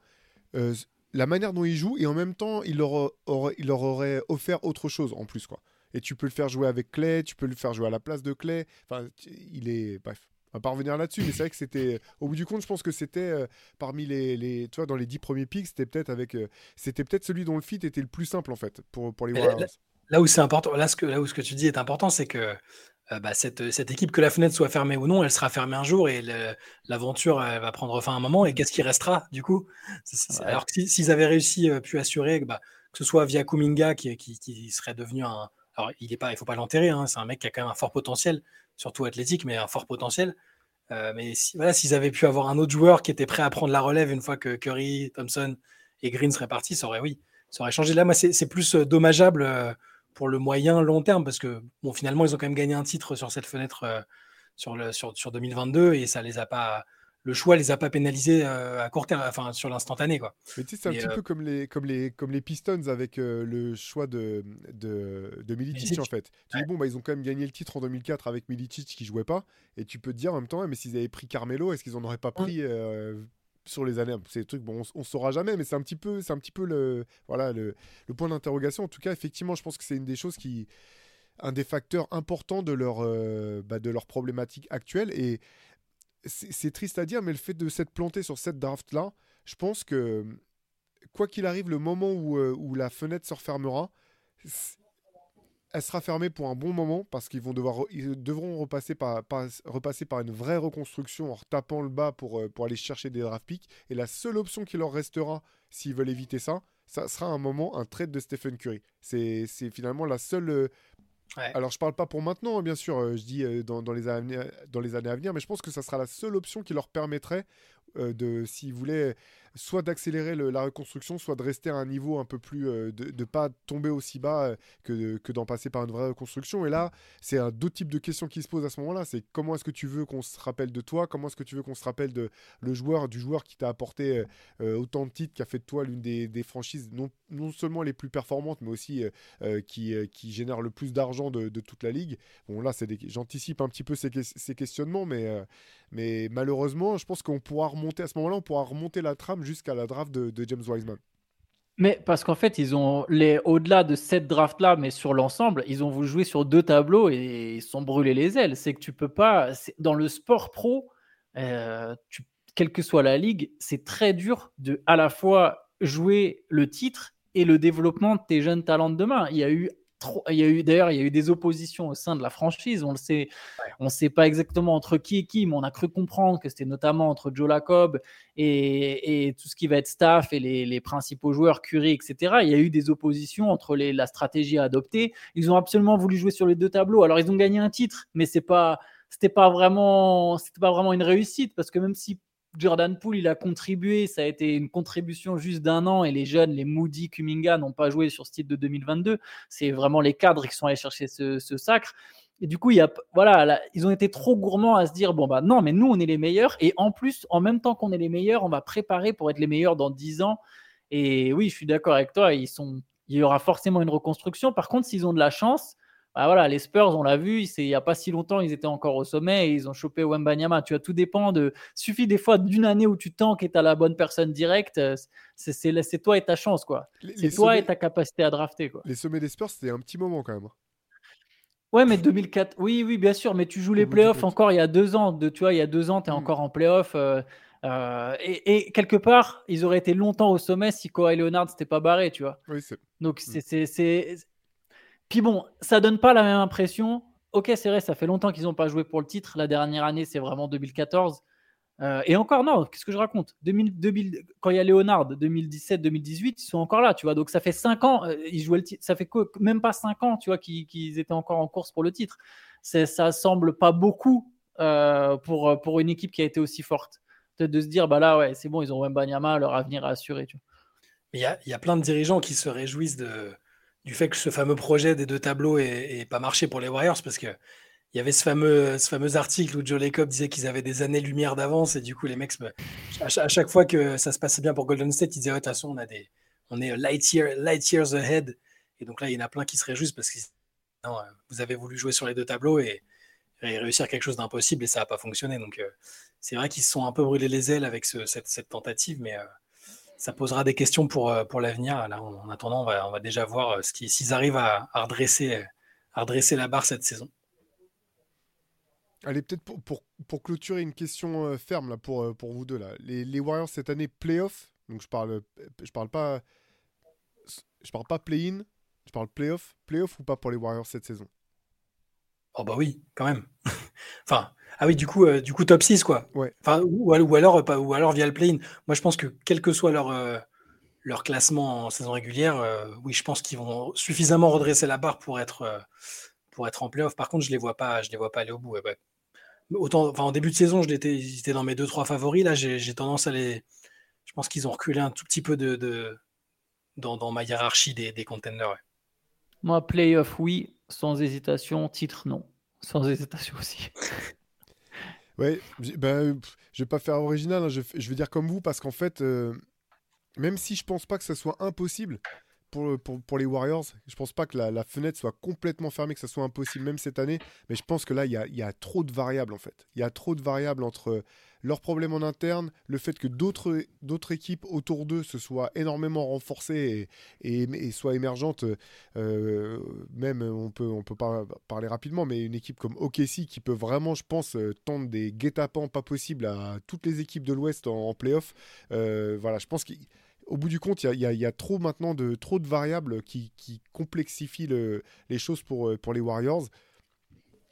[SPEAKER 1] euh, la manière dont il joue, et en même temps, il leur, aurait, il leur aurait offert autre chose en plus, quoi. Et tu peux le faire jouer avec Clay, tu peux le faire jouer à la place de Clay. Enfin, il est. Bref. On va pas revenir là-dessus, mais c'est vrai que c'était. Au bout du compte, je pense que c'était euh, parmi les, les. Tu vois, dans les dix premiers picks, c'était peut-être avec. euh, c'était peut-être celui dont le fit était le plus simple, en fait, pour, pour les
[SPEAKER 2] Mais
[SPEAKER 1] Warriors.
[SPEAKER 2] Là où c'est important, là, ce que, là où ce que tu dis est important, c'est que euh, bah, cette, cette équipe, que la fenêtre soit fermée ou non, elle sera fermée un jour et l'aventure elle va prendre fin à un moment. Et qu'est-ce qui restera du coup?
[SPEAKER 3] Ouais.
[SPEAKER 2] Alors que si- s'ils avaient réussi, euh, pu assurer, que, bah, que ce soit via Kuminga qui, qui, qui serait devenu un. Il est pas, il faut pas l'enterrer, hein, c'est un mec qui a quand même un fort potentiel, surtout athlétique, mais un fort potentiel. Euh, mais voilà, s'ils avaient pu avoir un autre joueur qui était prêt à prendre la relève une fois que Curry, Thompson et Green seraient partis, ça aurait, oui, ça aurait changé. Là, moi, c'est plus euh, dommageable euh, pour le moyen long terme parce que bon, finalement, ils ont quand même gagné un titre sur cette fenêtre sur, le, sur, sur 2022 et ça les a pas. Le choix les a pas pénalisés euh, à court terme, enfin sur l'instantané quoi.
[SPEAKER 1] Mais tu sais, c'est un petit
[SPEAKER 2] euh,
[SPEAKER 1] peu comme les, comme les, comme les Pistons avec euh, le choix de, de, de Milicic, en fait. Tu dis, bon, bah, ils ont quand même gagné le titre en 2004 avec Milicic qui jouait pas. Et tu peux te dire en même temps, mais s'ils avaient pris Carmelo, est-ce qu'ils en auraient pas pris sur les années? C'est des trucs, bon, on, on saura jamais, mais c'est un petit peu, c'est un petit peu le, voilà, le, le point d'interrogation. En tout cas, effectivement, je pense que c'est une des choses qui. Un des facteurs importants de leur, euh, bah, de leur problématique actuelle. Et c'est triste à dire, mais le fait de s'être planté sur cette draft-là, je pense que quoi qu'il arrive, le moment où, euh, où la fenêtre se refermera, elle sera fermée pour un bon moment parce qu'ils vont devoir, devront repasser par, une vraie reconstruction en retapant le bas pour, euh, pour aller chercher des draft picks. Et la seule option qui leur restera, s'ils veulent éviter ça, ça sera un moment un trade de Stephen Curry. C'est c'est finalement la seule. Alors je parle pas pour maintenant, hein, bien sûr. euh, je dis euh, dans, les années, dans les années à venir, mais je pense que ça sera la seule option qui leur permettrait de, s'ils voulaient, soit d'accélérer la reconstruction, soit de rester à un niveau un peu plus, euh, de ne pas tomber aussi bas euh, que, que d'en passer par une vraie reconstruction. Et là, c'est un d'autres types de questions qui se posent à ce moment-là. C'est comment est-ce que tu veux qu'on se rappelle de toi? Comment est-ce que tu veux qu'on se rappelle de le joueur, du joueur qui t'a apporté euh, euh, autant de titres, qui a fait de toi l'une des, des franchises non, non seulement les plus performantes, mais aussi euh, euh, qui, euh, qui génère le plus d'argent de, de toute la ligue. Bon, là, c'est j'anticipe un petit peu ces, ces questionnements, mais, euh, mais malheureusement, je pense qu'on pourra remonter à ce moment-là, on pourra remonter la trame jusqu'à la draft de, James Wiseman.
[SPEAKER 3] Mais parce qu'en fait, ils ont les au-delà de cette draft-là, mais sur l'ensemble, ils ont voulu jouer sur deux tableaux et ils sont brûlés les ailes. C'est que tu peux pas dans le sport pro, euh, quelle que soit la ligue, c'est très dur de à la fois jouer le titre et le développement de tes jeunes talents de demain. Il y a eu il y a eu d'ailleurs il y a eu des oppositions au sein de la franchise. On le sait, on ne sait pas exactement entre qui et qui, mais on a cru comprendre que c'était notamment entre Joe Lacob et, et, tout ce qui va être staff et les, les, principaux joueurs, Curry, etc. Il y a eu des oppositions entre les, la stratégie à adopter. Ils ont absolument voulu jouer sur les deux tableaux. Alors ils ont gagné un titre, mais c'est pas c'était pas vraiment c'était pas vraiment une réussite parce que même si Jordan Poole, il a contribué, ça a été une contribution juste d'un an et les jeunes, les Moody, Kuminga n'ont pas joué sur ce titre de 2022. C'est vraiment les cadres qui sont allés chercher ce, sacre. Et du coup, il y a, voilà, ils ont été trop gourmands à se dire bon, bah non, mais nous, on est les meilleurs. Et en plus, en même temps qu'on est les meilleurs, on va préparer pour être les meilleurs dans 10 ans. Et oui, je suis d'accord avec toi, ils sont, il y aura forcément une reconstruction. Par contre, s'ils ont de la chance, bah voilà, les Spurs, on l'a vu, il n'y a pas si longtemps, ils étaient encore au sommet et ils ont chopé Wembanyama. Tu as tout dépend de. Suffit des fois d'une année où tu tankes et tu as la bonne personne directe. Euh, c'est toi et ta chance, quoi. C'est toi et ta capacité à drafter, quoi.
[SPEAKER 1] Les sommets des Spurs, c'était un petit moment quand même. Hein.
[SPEAKER 3] Ouais, mais 2004, oui, oui, bien sûr, mais tu joues les playoffs encore il y a deux ans. De, tu vois, il y a deux ans, tu es hmm. encore en playoffs. Euh, euh, et, quelque part, ils auraient été longtemps au sommet si Kawhi Leonard s'était pas barré, tu vois.
[SPEAKER 1] Oui,
[SPEAKER 3] Donc, hmm. c'est puis bon, ça donne pas la même impression. Ok, c'est vrai, ça fait longtemps qu'ils n'ont pas joué pour le titre. La dernière année, c'est vraiment 2014. Euh, et encore, non, qu'est-ce que je raconte? 2000, Quand il y a Léonard, 2017-2018, ils sont encore là, tu vois. Donc ça fait 5 ans, euh, ils jouaient le titre. Ça fait même pas 5 ans, tu vois, qu'ils étaient encore en course pour le titre. Ça semble pas beaucoup euh, pour, pour une équipe qui a été aussi forte. Peut-être de se dire, bah là, ouais, c'est bon, ils ont Banyama, leur avenir est assuré.
[SPEAKER 2] Il y a, y a plein de dirigeants qui se réjouissent de, du fait que ce fameux projet des deux tableaux n'ait pas marché pour les Warriors parce que il y avait ce fameux, article où Joe Lacob disait qu'ils avaient des années-lumière d'avance et du coup les mecs, à, chaque fois que ça se passait bien pour Golden State, ils disaient de toute façon on, a des, est light, light years ahead. Et donc là il y en a plein qui se réjouissent parce que vous avez voulu jouer sur les deux tableaux et, réussir quelque chose d'impossible et ça n'a pas fonctionné. Donc euh, c'est vrai qu'ils se sont un peu brûlés les ailes avec cette, tentative mais euh, ça posera des questions pour, euh, pour l'avenir. Là, en attendant, on va, on va déjà voir euh, s'ils arrivent à, redresser, à redresser la barre cette saison.
[SPEAKER 1] Allez, peut-être pour, pour, pour, clôturer une question euh, ferme là, pour, pour vous deux. Là. Les, les Warriors cette année, playoff? Donc je parle, je parle pas, je parle pas play-in, je parle playoff. Playoff ou pas pour les Warriors cette saison?
[SPEAKER 2] Oh bah oui, quand même. Enfin, ah oui, du coup, euh, du coup top 6, quoi.
[SPEAKER 1] Ouais.
[SPEAKER 2] Enfin, ou, alors, pas, ou alors via le play-in. Moi, je pense que quel que soit leur, euh, leur classement en saison régulière, euh, oui, je pense qu'ils vont suffisamment redresser la barre pour être, pour être en playoff. Par contre, je les vois pas, je les vois pas aller au bout. Autant, enfin, en début de saison, ils étaient dans mes 2-3 favoris. Là, j'ai tendance à les. Je pense qu'ils ont reculé un tout petit peu de, de dans, dans, ma hiérarchie des, des contenders.
[SPEAKER 3] Moi, playoff, oui. Sans hésitation. Titre, non. Sans hésitation aussi.
[SPEAKER 1] ouais, ben, je vais pas faire original, hein, je, vais dire comme vous, parce qu'en fait, euh, même si je pense pas que ça soit impossible pour, pour, les Warriors, je pense pas que la, la, fenêtre soit complètement fermée, que ça soit impossible même cette année, mais je pense que là, il y a, y a, trop de variables en fait. Il y a trop de variables entre leurs problèmes en interne, le fait que d'autres équipes autour d'eux se soient énormément renforcées et, soient émergentes, euh, même on peut, on peut pas parler rapidement, mais une équipe comme OKC qui peut vraiment, je pense, euh, tendre des guet-apens pas possibles à toutes les équipes de l'Ouest en, playoff. Euh, voilà, je pense qu'au bout du compte, il y, a trop maintenant de, trop de variables qui, qui complexifient le, les choses pour, pour les Warriors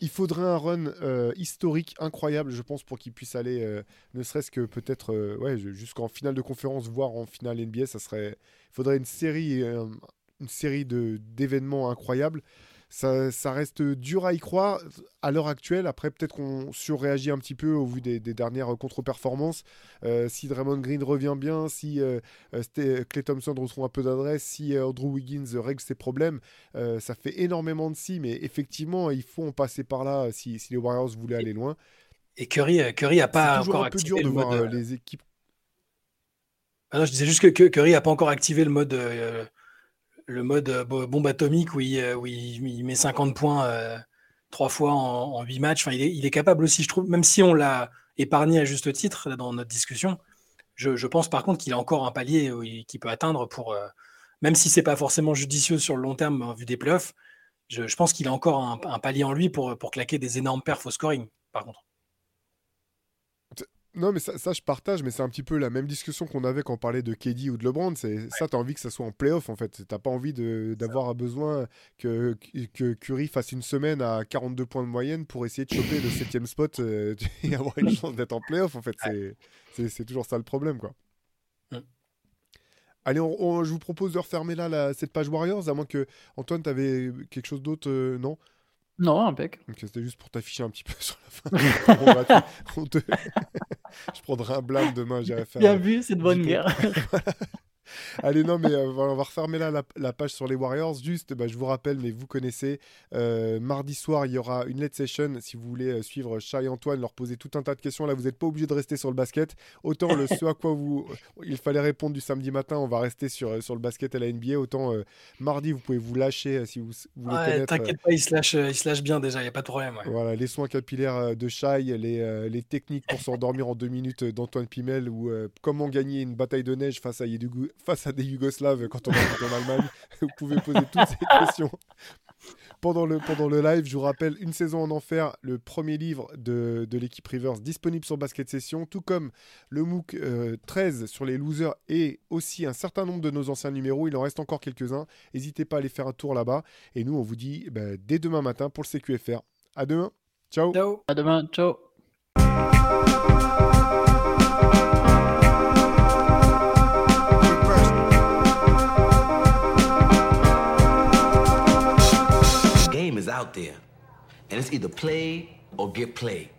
[SPEAKER 1] il faudrait un run euh, historique incroyable, je pense, pour qu'il puisse aller, euh, ne serait-ce que peut-être euh, jusqu'en finale de conférence, voire en finale NBA. Ça serait, il faudrait une série, une série d'événements incroyables ça, reste dur à y croire à l'heure actuelle. Après, peut-être qu'on surréagit un petit peu au vu des, dernières contre-performances. Euh, si Draymond Green revient bien, si euh, euh, Clay Thompson retrouve un peu d'adresse, si Andrew Wiggins règle ses problèmes, ça fait énormément de si. Mais effectivement, il faut en passer par là si, les Warriors voulaient aller loin.
[SPEAKER 2] Et Curry, Curry a pas
[SPEAKER 1] encore un peu dur de voir les équipes.
[SPEAKER 2] Ah non, je disais juste que Curry n'a pas encore activé le mode le mode euh, bombe atomique où il, euh, met 50 points euh, trois fois en, huit matchs. Enfin, il, est, capable aussi, je trouve, même si on l'a épargné à juste titre dans notre discussion, je, pense par contre qu'il a encore un palier qu'il peut atteindre pour, même si c'est pas forcément judicieux sur le long terme en vue des playoffs, je, pense qu'il a encore un, palier en lui pour, pour claquer des énormes perfs au scoring, par contre.
[SPEAKER 1] Non, mais ça, ça, je partage, mais c'est un petit peu la même discussion qu'on avait quand on parlait de KD ou de LeBron. C'est ça, t'as envie que ça soit en playoff en fait. T'as pas envie d'avoir besoin que, que Curry fasse une semaine à 42 points de moyenne pour essayer de choper le septième spot euh, et avoir une chance d'être en playoff en fait. C'est- toujours ça le problème quoi. Allez, on- on- je vous propose de refermer là la- cette page Warriors, à moins que Antoine, t'avais quelque chose d'autre, euh, non?
[SPEAKER 3] Non, impec.
[SPEAKER 1] Ok, c'était juste pour t'afficher un petit peu sur la fin. Bon, bah, tu- on te- je prendrai un blâme demain, j'irai faire.
[SPEAKER 3] Bien vu, c'est de bonne guerre.
[SPEAKER 1] Allez, non, mais euh, on va refermer là la, la page sur les Warriors. Juste, bah, je vous rappelle, mais vous connaissez, euh, mardi soir, il y aura une late session. Si vous voulez euh, suivre Chat et Antoine, leur poser tout un tas de questions, là, vous n'êtes pas obligé de rester sur le basket. Autant le ce à quoi vous, il fallait répondre du samedi matin, on va rester sur, sur le basket à la NBA. Autant euh, mardi, vous pouvez vous lâcher si vous, vous voulez
[SPEAKER 2] Ouais,
[SPEAKER 1] connaître.
[SPEAKER 2] T'inquiète pas, il se lâche, il se lâche bien déjà, il n'y a pas de problème. ouais.
[SPEAKER 1] Voilà, les soins capillaires de Shai, les, les techniques pour s'endormir en deux minutes d'Antoine Pimel ou comment gagner une bataille de neige face à, Yugo- face à des Yougoslaves quand on est en Allemagne. Vous pouvez poser toutes ces questions pendant le, pendant le live. Je vous rappelle, Une saison en enfer, le premier livre de, de l'équipe Rivers disponible sur Basket Session, tout comme le MOOC euh, 13 sur les losers et aussi un certain nombre de nos anciens numéros. Il en reste encore quelques-uns. N'hésitez pas à aller faire un tour là-bas. Et nous, on vous dit bah, dès demain matin pour le CQFR. À demain. Ciao.
[SPEAKER 2] Ciao.
[SPEAKER 3] À demain, ciao.
[SPEAKER 4] Out there, and it's either play or get played.